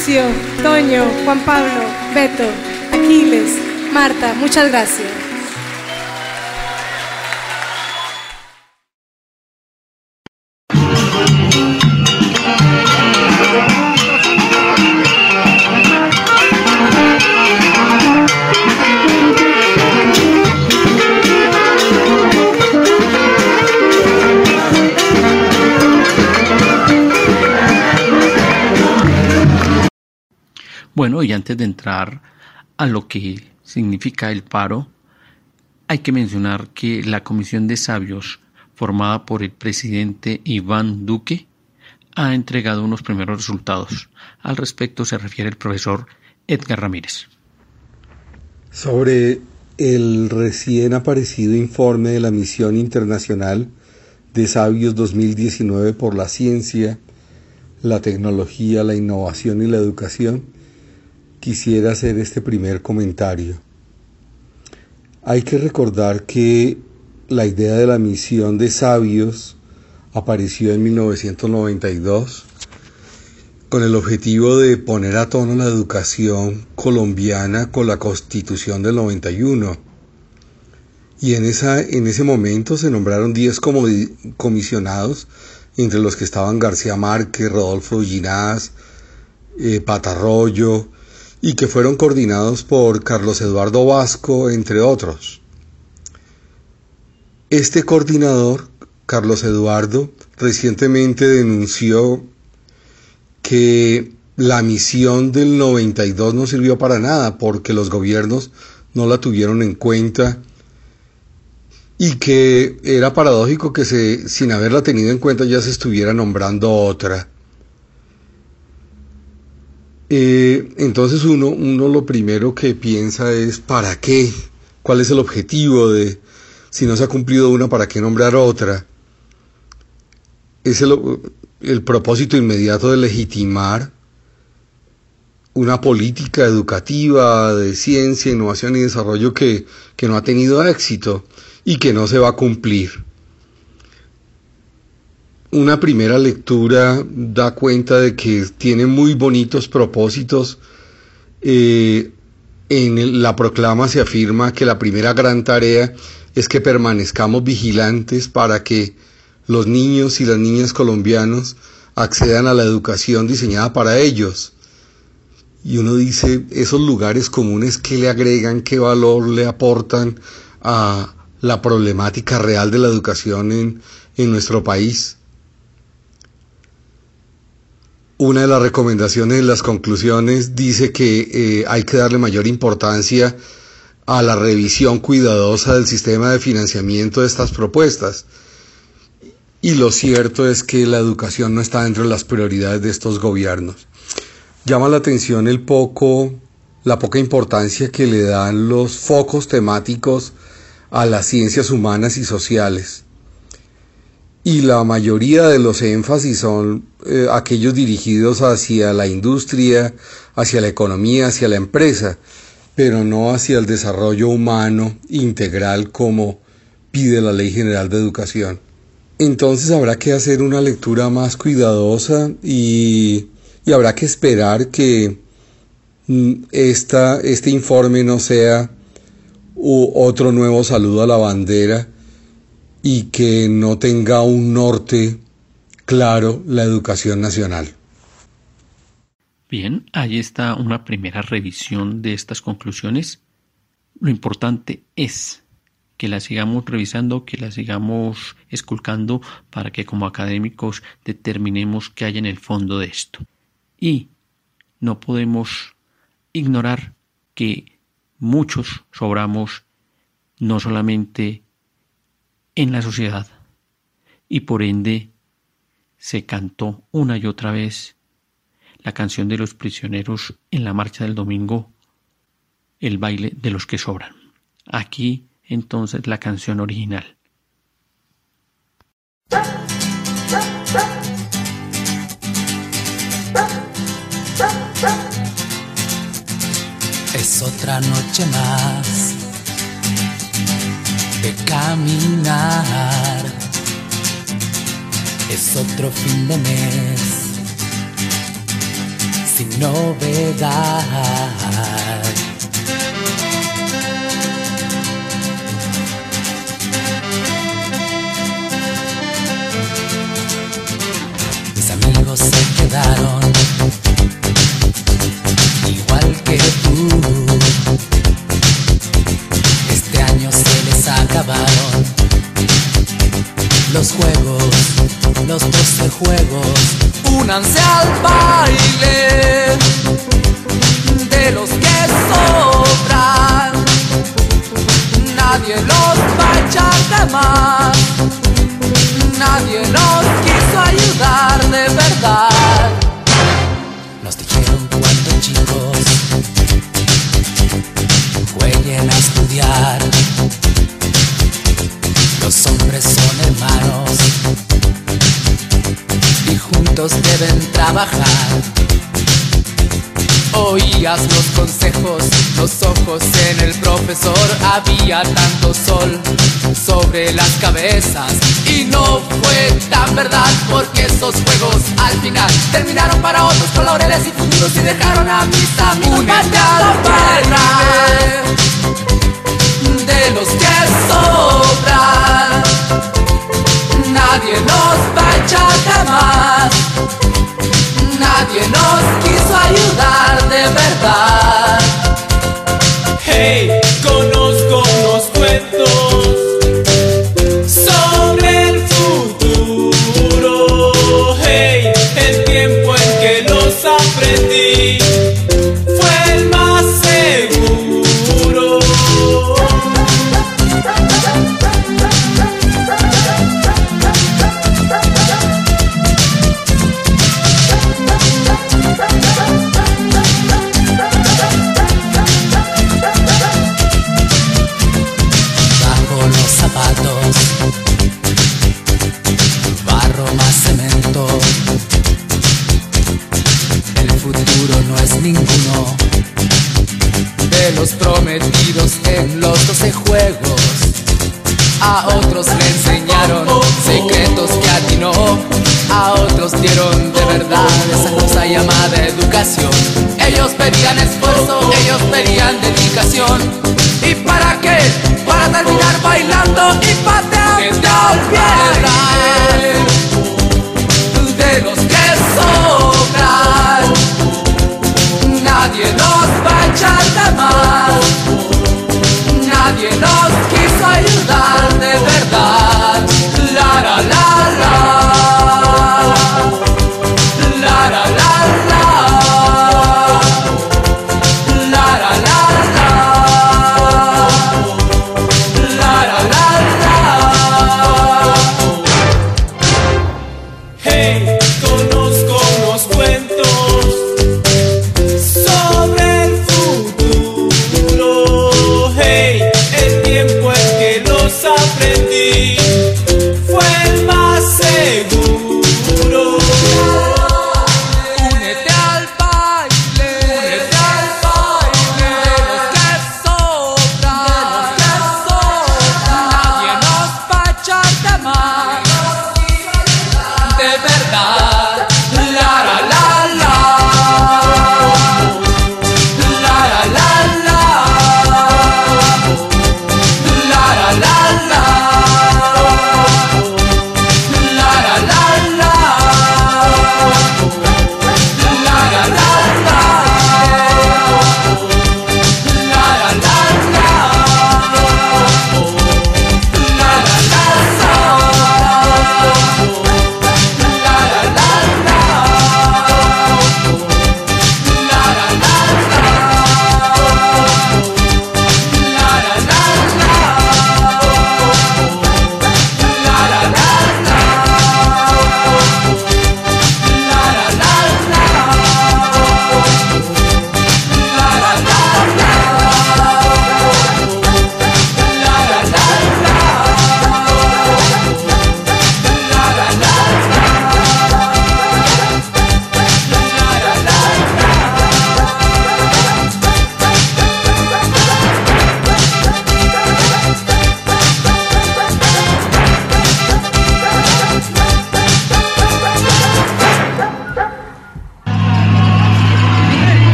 Ignacio, Toño, Juan Pablo, Beto, Aquiles, Marta, muchas gracias. Bueno, y antes de entrar a lo que significa el paro, hay que mencionar que la Comisión de Sabios, formada por el presidente Iván Duque, ha entregado unos primeros resultados. Al respecto se refiere el profesor Edgar Ramírez. Sobre el recién aparecido informe de la Misión Internacional de Sabios 2019 por la ciencia, la tecnología, la innovación y la educación, quisiera hacer este primer comentario. Hay que recordar que la idea de la misión de sabios apareció en 1992 con el objetivo de poner a tono la educación colombiana con la constitución del 91. Y en, esa, en ese momento se nombraron 10 comisionados, entre los que estaban García Márquez, Rodolfo Ginás, eh, Patarroyo, y que fueron coordinados por Carlos Eduardo Vasco, entre otros. Este coordinador, Carlos Eduardo, recientemente denunció que la misión del 92 no sirvió para nada porque los gobiernos no la tuvieron en cuenta y que era paradójico que se, sin haberla tenido en cuenta ya se estuviera nombrando otra. Eh, entonces uno, uno lo primero que piensa es ¿para qué? ¿Cuál es el objetivo de si no se ha cumplido una, ¿para qué nombrar otra? Es el, el propósito inmediato de legitimar una política educativa de ciencia, innovación y desarrollo que, que no ha tenido éxito y que no se va a cumplir. Una primera lectura da cuenta de que tiene muy bonitos propósitos. Eh, en la proclama se afirma que la primera gran tarea es que permanezcamos vigilantes para que los niños y las niñas colombianos accedan a la educación diseñada para ellos. Y uno dice, esos lugares comunes, ¿qué le agregan, qué valor le aportan a la problemática real de la educación en, en nuestro país. Una de las recomendaciones en las conclusiones dice que eh, hay que darle mayor importancia a la revisión cuidadosa del sistema de financiamiento de estas propuestas. Y lo cierto es que la educación no está dentro de las prioridades de estos gobiernos. Llama la atención el poco, la poca importancia que le dan los focos temáticos a las ciencias humanas y sociales. Y la mayoría de los énfasis son eh, aquellos dirigidos hacia la industria, hacia la economía, hacia la empresa, pero no hacia el desarrollo humano integral como pide la Ley General de Educación. Entonces habrá que hacer una lectura más cuidadosa y, y habrá que esperar que mm, esta, este informe no sea otro nuevo saludo a la bandera y que no tenga un norte claro la educación nacional. Bien, ahí está una primera revisión de estas conclusiones. Lo importante es que las sigamos revisando, que las sigamos esculcando para que como académicos determinemos qué hay en el fondo de esto. Y no podemos ignorar que muchos sobramos no solamente en la sociedad y por ende se cantó una y otra vez la canción de los prisioneros en la marcha del domingo, el baile de los que sobran. Aquí entonces la canción original. Es otra noche más de caminar. Es otro fin de mes sin novedad. Mis amigos se quedaron igual que tú. Acabaron los juegos, los doce juegos. Únanse al baile de los que sobran. Nadie los va a echar de más. Nadie nos quiso ayudar de verdad. Nos dijeron cuando chicos jueguen a estudiar. Los hombres son hermanos y juntos deben trabajar. Oías los consejos, los ojos en el profesor, había tanto sol sobre las cabezas y no fue tan verdad porque esos juegos al final terminaron para otros colores y futuros y dejaron a mis amigos baile de los que sobran. Nadie nos va a echar jamás. Nadie nos quiso ayudar de verdad. Hey, conozco unos cuentos sobre el futuro. Hey, el tiempo en que los aprendí los prometidos en los doce juegos. A otros le enseñaron secretos que atinó, a otros dieron de verdad esa cosa llamada educación. Ellos pedían esfuerzo, ellos pedían dedicación. ¿Y para qué? Para terminar bailando y pateando aprendi.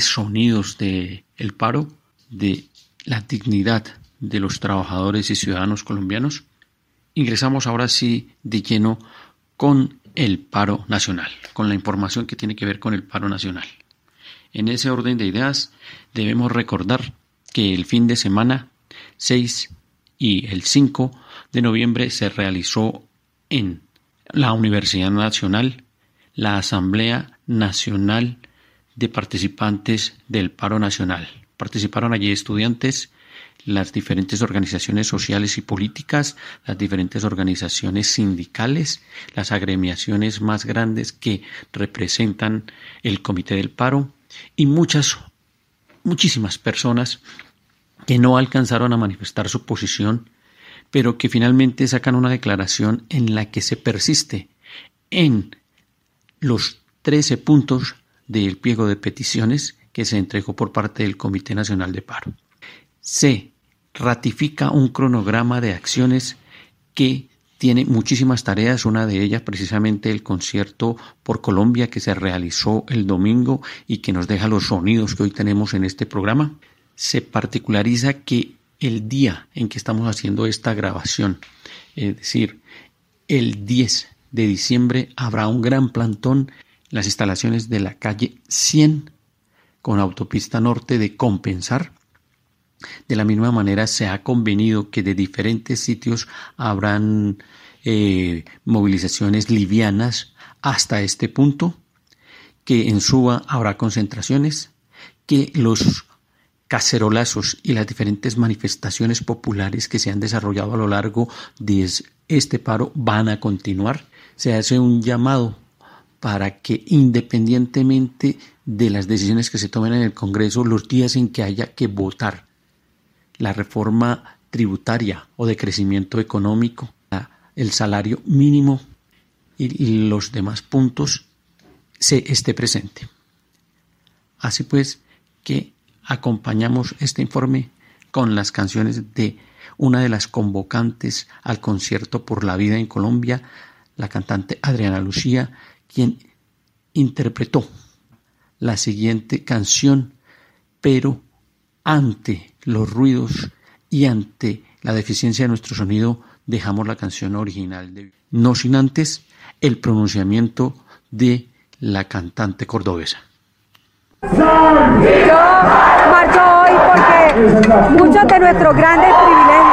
Sonidos de el paro, de la dignidad de los trabajadores y ciudadanos colombianos, ingresamos ahora sí de lleno con el paro nacional, con la información que tiene que ver con el paro nacional. En ese orden de ideas, debemos recordar que el fin de semana 6 y el 5 de noviembre se realizó en la Universidad Nacional la Asamblea Nacional de Participantes del Paro Nacional. Participaron allí estudiantes, las diferentes organizaciones sociales y políticas, las diferentes organizaciones sindicales, las agremiaciones más grandes que representan el Comité del Paro y muchas, muchísimas personas que no alcanzaron a manifestar su posición, pero que finalmente sacan una declaración en la que se persiste en los 13 puntos del pliego de peticiones que se entregó por parte del Comité Nacional de Paro. Se ratifica un cronograma de acciones que tiene muchísimas tareas, una de ellas precisamente el concierto por Colombia que se realizó el domingo y que nos deja los sonidos que hoy tenemos en este programa. Se particulariza que el día en que estamos haciendo esta grabación, es decir, el 10 de diciembre habrá un gran plantón las instalaciones de la calle 100 con autopista norte de compensar de la misma manera, se ha convenido que de diferentes sitios habrán eh, movilizaciones livianas hasta este punto, que en Suba habrá concentraciones, que los cacerolazos y las diferentes manifestaciones populares que se han desarrollado a lo largo de este paro van a continuar. Se hace un llamado para que independientemente de las decisiones que se tomen en el Congreso, los días en que haya que votar la reforma tributaria o de crecimiento económico, el salario mínimo y los demás puntos se esté presente. Así pues que acompañamos este informe con las canciones de una de las convocantes al concierto por la vida en Colombia, la cantante Adriana Lucía, quien interpretó la siguiente canción, pero ante los ruidos y ante la deficiencia de nuestro sonido dejamos la canción original, de... no sin antes el pronunciamiento de la cantante cordobesa. Yo marcho hoy porque muchos de nuestros grandes privilegios,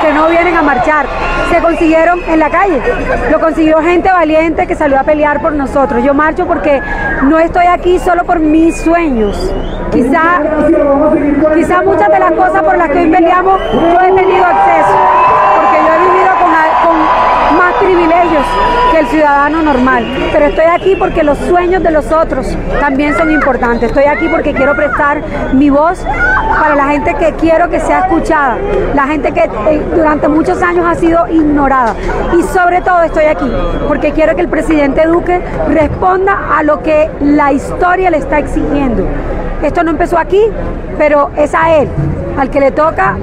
que no vienen a marchar, se consiguieron en la calle. Lo consiguió gente valiente que salió a pelear por nosotros. Yo marcho porque no estoy aquí solo por mis sueños. Quizá, quizá muchas de las cosas por las que hoy peleamos yo he tenido acceso, porque yo he vivido con, con más que el ciudadano normal. Pero estoy aquí porque los sueños de los otros también son importantes. Estoy aquí porque quiero prestar mi voz para la gente que quiero que sea escuchada, la gente que eh, durante muchos años ha sido ignorada. Y sobre todo estoy aquí porque quiero que el presidente Duque responda a lo que la historia le está exigiendo. Esto no empezó aquí, pero es a él al que le toca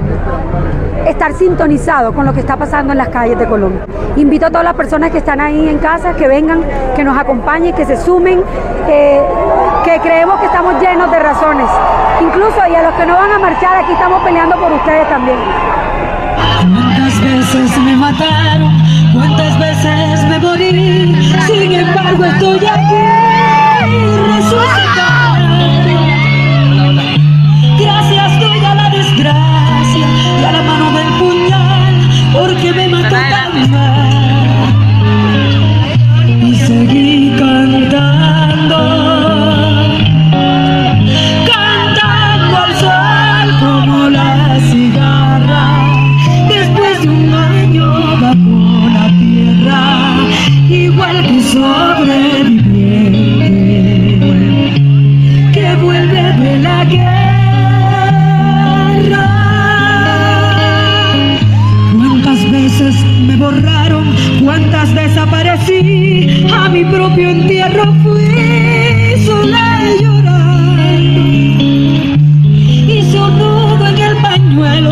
estar sintonizado con lo que está pasando en las calles de Colombia. Invito a todas las personas que están ahí en casa que vengan, que nos acompañen, que se sumen, eh, que creemos que estamos llenos de razones. Incluso y a los que no van a marchar, aquí estamos peleando por ustedes también. ¿Cuántas veces me mataron? ¿Cuántas veces me morí? Sin embargo estoy aquí resucitado. Gracias doy a la desgracia a la mano del puñal porque me mató tan mal. Propio entierro fui sola y llorando. Un nudo en el pañuelo,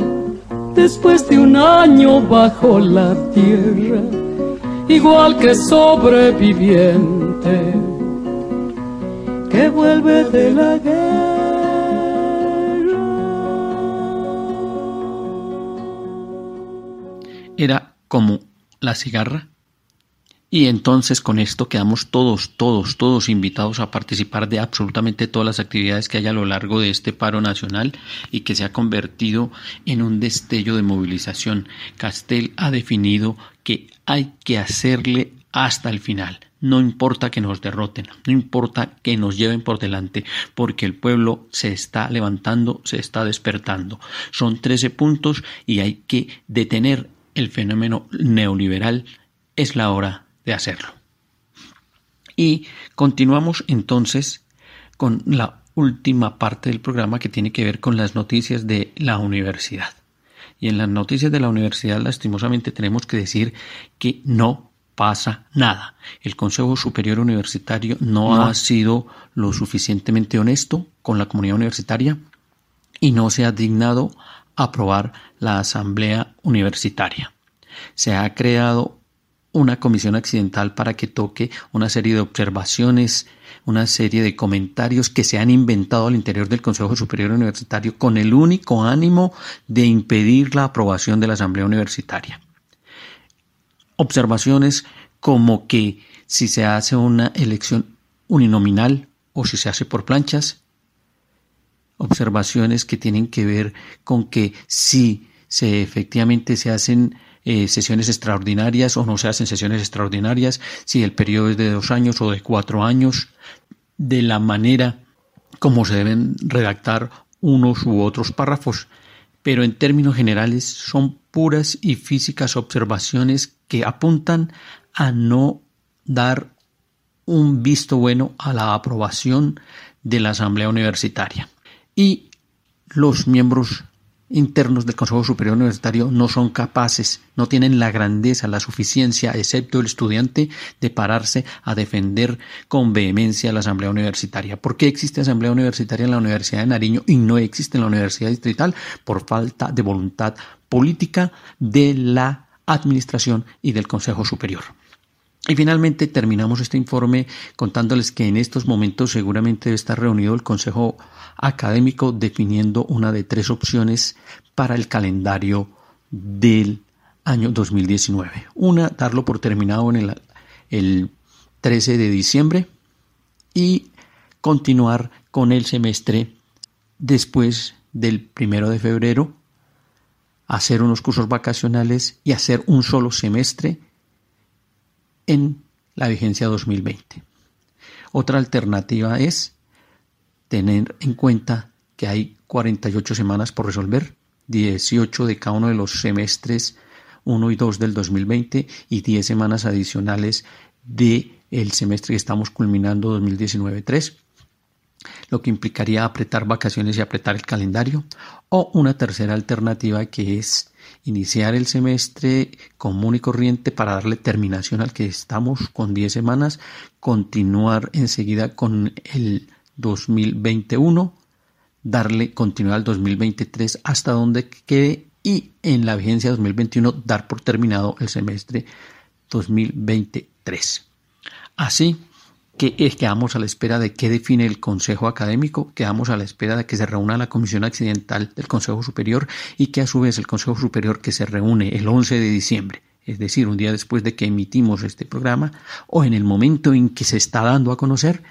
después de un año bajo la tierra, igual que sobreviviente que vuelve de la guerra. Era como la cigarra. Y entonces con esto quedamos todos, todos, todos invitados a participar de absolutamente todas las actividades que hay a lo largo de este paro nacional y que se ha convertido en un destello de movilización. Castel ha definido que hay que hacerle hasta el final. No importa que nos derroten, no importa que nos lleven por delante, porque el pueblo se está levantando, se está despertando. Son 13 puntos y hay que detener el fenómeno neoliberal. Es la hora de hacerlo. Y continuamos entonces con la última parte del programa que tiene que ver con las noticias de la universidad. Y en las noticias de la universidad, lastimosamente, tenemos que decir que no pasa nada. El Consejo Superior Universitario no, no, ha sido lo suficientemente honesto con la comunidad universitaria y no se ha dignado aprobar la Asamblea Universitaria. Se ha creado una comisión accidental para que toque una serie de observaciones, una serie de comentarios que se han inventado al interior del Consejo Superior Universitario con el único ánimo de impedir la aprobación de la Asamblea Universitaria. Observaciones como que si se hace una elección uninominal o si se hace por planchas, observaciones que tienen que ver con que si se efectivamente se hacen eh, sesiones extraordinarias o no se hacen sesiones extraordinarias, si el periodo es de dos años o de cuatro años, de la manera como se deben redactar unos u otros párrafos, pero en términos generales son puras y físicas observaciones que apuntan a no dar un visto bueno a la aprobación de la Asamblea Universitaria. Y los miembros internos del Consejo Superior Universitario no son capaces, no tienen la grandeza, la suficiencia, excepto el estudiante, de pararse a defender con vehemencia la Asamblea Universitaria. ¿Por qué existe Asamblea Universitaria en la Universidad de Nariño y no existe en la Universidad Distrital? Por falta de voluntad política de la Administración y del Consejo Superior. Y finalmente terminamos este informe contándoles que en estos momentos seguramente debe estar reunido el Consejo Académico definiendo una de tres opciones para el calendario del año 2019. Una, darlo por terminado en el, el 13 de diciembre y continuar con el semestre después del primero de febrero, hacer unos cursos vacacionales y hacer un solo semestre en la vigencia 2020. Otra alternativa es tener en cuenta que hay 48 semanas por resolver, 18 de cada uno de los semestres 1 y 2 del 2020 y 10 semanas adicionales de el semestre que estamos culminando 2019-3 lo que implicaría apretar vacaciones y apretar el calendario, o una tercera alternativa que es iniciar el semestre común y corriente para darle terminación al que estamos con 10 semanas, continuar enseguida con el 2021, darle continuidad al 2023 hasta donde quede y en la vigencia 2021 dar por terminado el semestre 2023. Así que quedamos a la espera de qué define el Consejo Académico, quedamos a la espera de que se reúna la Comisión Accidental del Consejo Superior y que a su vez el Consejo Superior que se reúne el 11 de diciembre, es decir, un día después de que emitimos este programa o en el momento en que se está dando a conocer,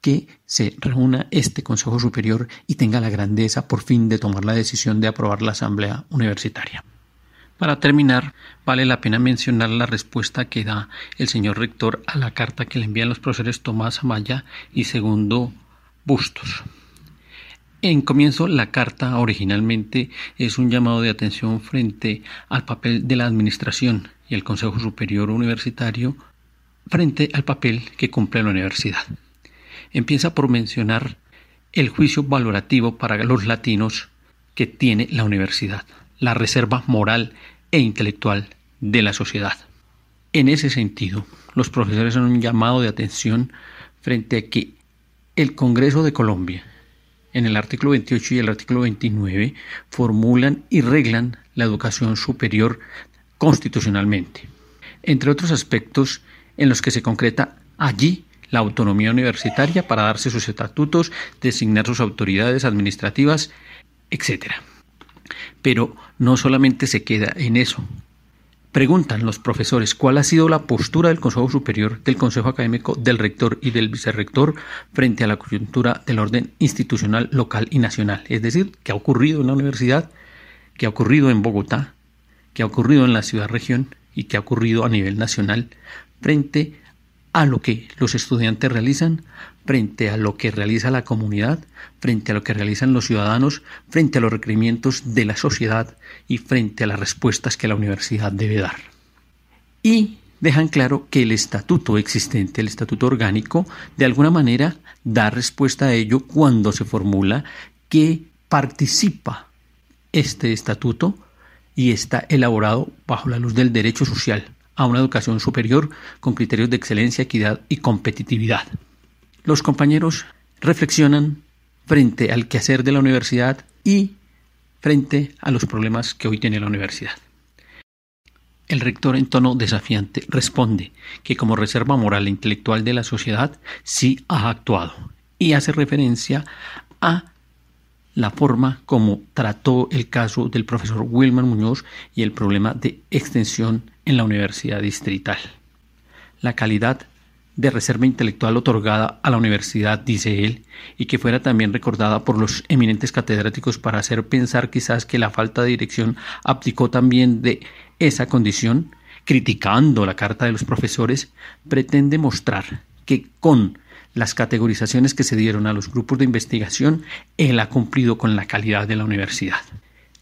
que se reúna este Consejo Superior y tenga la grandeza por fin de tomar la decisión de aprobar la Asamblea Universitaria. Para terminar, vale la pena mencionar la respuesta que da el señor rector a la carta que le envían los profesores Tomás Amaya y segundo Bustos. En comienzo, la carta originalmente es un llamado de atención frente al papel de la Administración y el Consejo Superior Universitario frente al papel que cumple la universidad. Empieza por mencionar el juicio valorativo para los latinos que tiene la universidad la reserva moral e intelectual de la sociedad. En ese sentido, los profesores han un llamado de atención frente a que el Congreso de Colombia, en el artículo 28 y el artículo 29, formulan y reglan la educación superior constitucionalmente, entre otros aspectos en los que se concreta allí la autonomía universitaria para darse sus estatutos, designar sus autoridades administrativas, etc. Pero no solamente se queda en eso. Preguntan los profesores cuál ha sido la postura del Consejo Superior, del Consejo Académico, del rector y del vicerrector frente a la coyuntura del orden institucional local y nacional. Es decir, qué ha ocurrido en la universidad, qué ha ocurrido en Bogotá, qué ha ocurrido en la ciudad-región y qué ha ocurrido a nivel nacional frente a lo que los estudiantes realizan, frente a lo que realiza la comunidad, frente a lo que realizan los ciudadanos, frente a los requerimientos de la sociedad y frente a las respuestas que la universidad debe dar. Y dejan claro que el estatuto existente, el estatuto orgánico, de alguna manera da respuesta a ello cuando se formula que participa este estatuto y está elaborado bajo la luz del derecho social a una educación superior con criterios de excelencia, equidad y competitividad. Los compañeros reflexionan frente al quehacer de la universidad y frente a los problemas que hoy tiene la universidad. El rector en tono desafiante responde que como reserva moral e intelectual de la sociedad sí ha actuado y hace referencia a la forma como trató el caso del profesor Wilmer Muñoz y el problema de extensión en la Universidad Distrital. La calidad de reserva intelectual otorgada a la universidad, dice él, y que fuera también recordada por los eminentes catedráticos para hacer pensar quizás que la falta de dirección abdicó también de esa condición, criticando la carta de los profesores, pretende mostrar que con las categorizaciones que se dieron a los grupos de investigación, él ha cumplido con la calidad de la universidad.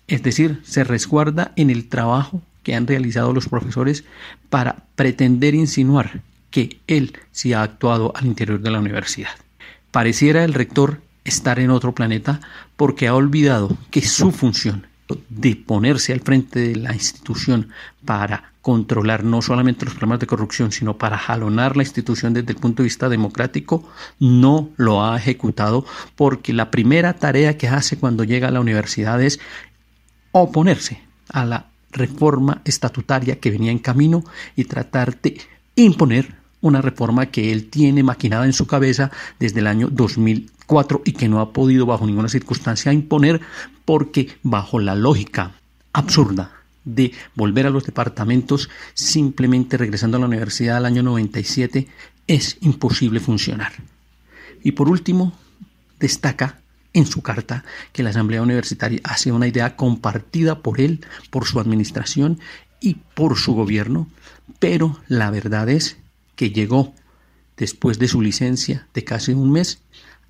Es decir, se resguarda en el trabajo que han realizado los profesores para pretender insinuar que él sí ha actuado al interior de la universidad. Pareciera el rector estar en otro planeta porque ha olvidado que su función de ponerse al frente de la institución para controlar no solamente los problemas de corrupción, sino para jalonar la institución desde el punto de vista democrático, no lo ha ejecutado porque la primera tarea que hace cuando llega a la universidad es oponerse a la reforma estatutaria que venía en camino y tratar de imponer una reforma que él tiene maquinada en su cabeza desde el año 2004 y que no ha podido bajo ninguna circunstancia imponer porque bajo la lógica absurda de volver a los departamentos simplemente regresando a la universidad al año 97 es imposible funcionar. Y por último, destaca en su carta que la Asamblea Universitaria ha sido una idea compartida por él, por su administración y por su gobierno, pero la verdad es que llegó después de su licencia de casi un mes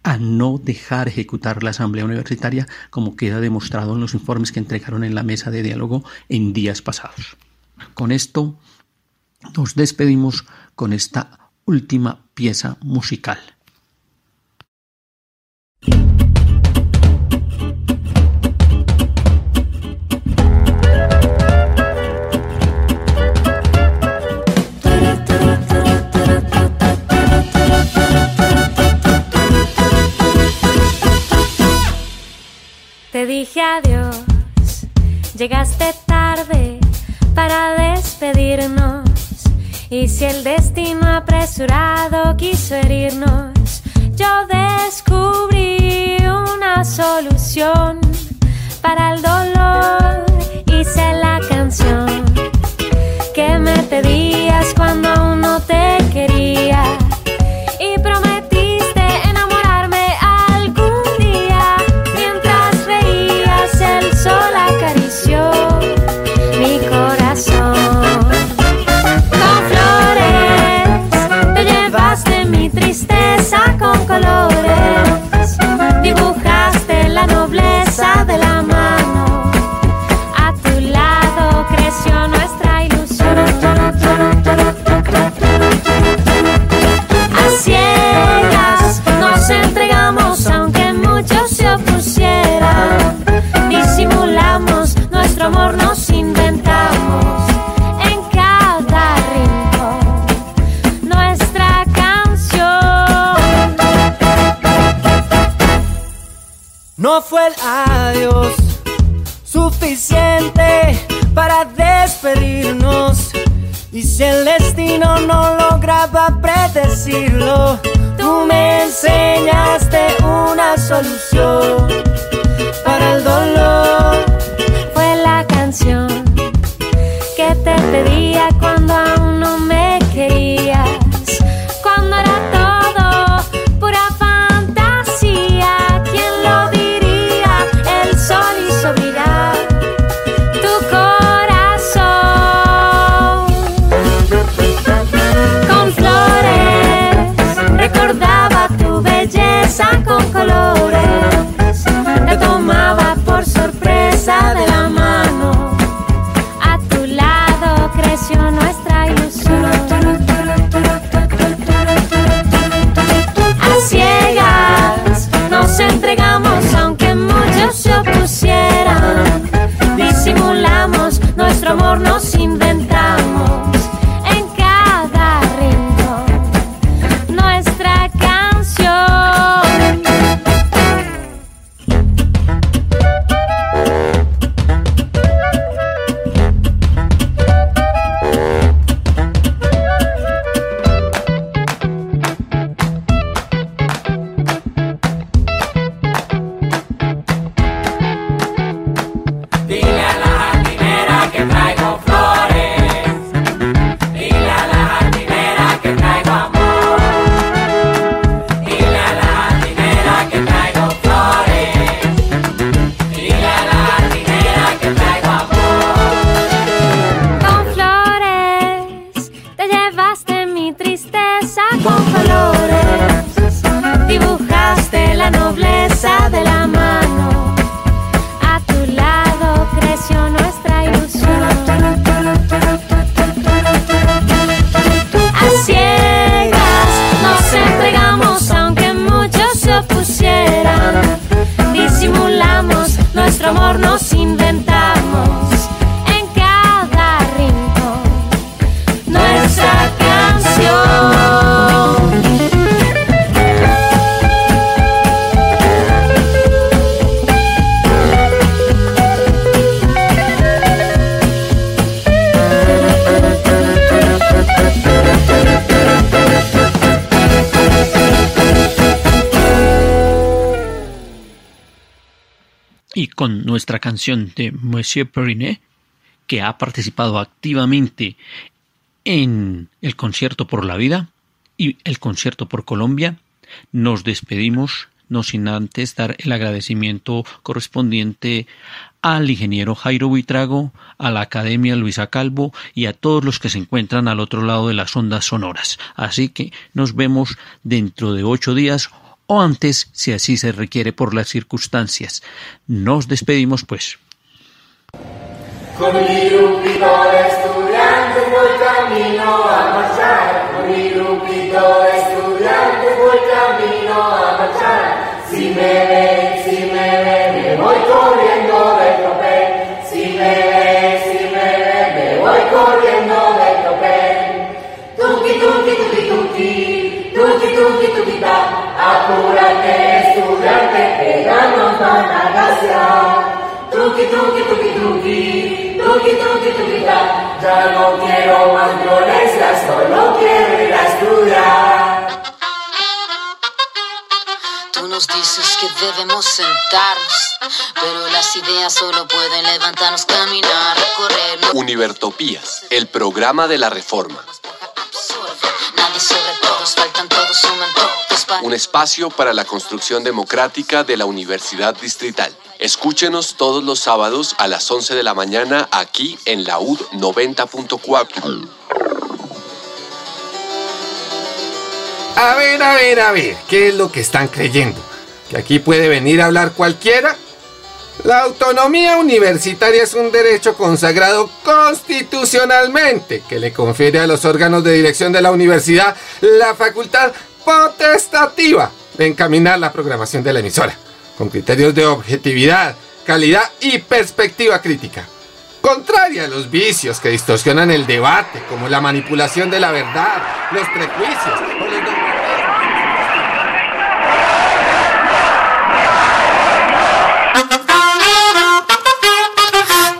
a no dejar ejecutar la Asamblea Universitaria como queda demostrado en los informes que entregaron en la mesa de diálogo en días pasados. Con esto nos despedimos con esta última pieza musical. Dije adiós, llegaste tarde para despedirnos. Y si el destino apresurado quiso herirnos, yo descubrí una solución para el dolor. Hice la canción que me pedías cuando aún no te quería. Con colores. No fue el adiós suficiente para despedirnos. Y si el destino no lograba predecirlo, tú me enseñaste una solución para el dolor. Fue la canción que te pedía cuando canción de Monsieur Perinet, que ha participado activamente en el concierto por la vida y el concierto por Colombia, Nos despedimos, no sin antes dar el agradecimiento correspondiente al ingeniero Jairo Buitrago, a la Academia Luisa Calvo y a todos los que se encuentran al otro lado de las ondas sonoras. Así que nos vemos dentro de ocho días o antes si así se requiere por las circunstancias. Nos despedimos pues. Con mi grupito de estudiantes voy camino a marchar. Con mi grupito de estudiantes voy camino a marchar. Si me Apúrate, estudiante, que ya nos van a gasear. Tuki, tuki, tuki, tuki, tuki, tuki, tuki, ta. Ya no quiero más violencia, solo quiero ir a estudiar. Tú nos dices que debemos sentarnos, pero las ideas solo pueden levantarnos, caminar, recorrer. Univertopías, el programa de la reforma. Un espacio para la construcción democrática de la Universidad Distrital. Escúchenos todos los sábados a las 11 de la mañana aquí en la UD 90.4. A ver, a ver, a ver, ¿qué es lo que están creyendo? ¿Que aquí puede venir a hablar cualquiera? La autonomía universitaria es un derecho consagrado constitucionalmente que le confiere a los órganos de dirección de la universidad la facultad potestativa de encaminar la programación de la emisora, con criterios de objetividad, calidad y perspectiva crítica. Contraria a los vicios que distorsionan el debate, como la manipulación de la verdad, los prejuicios o los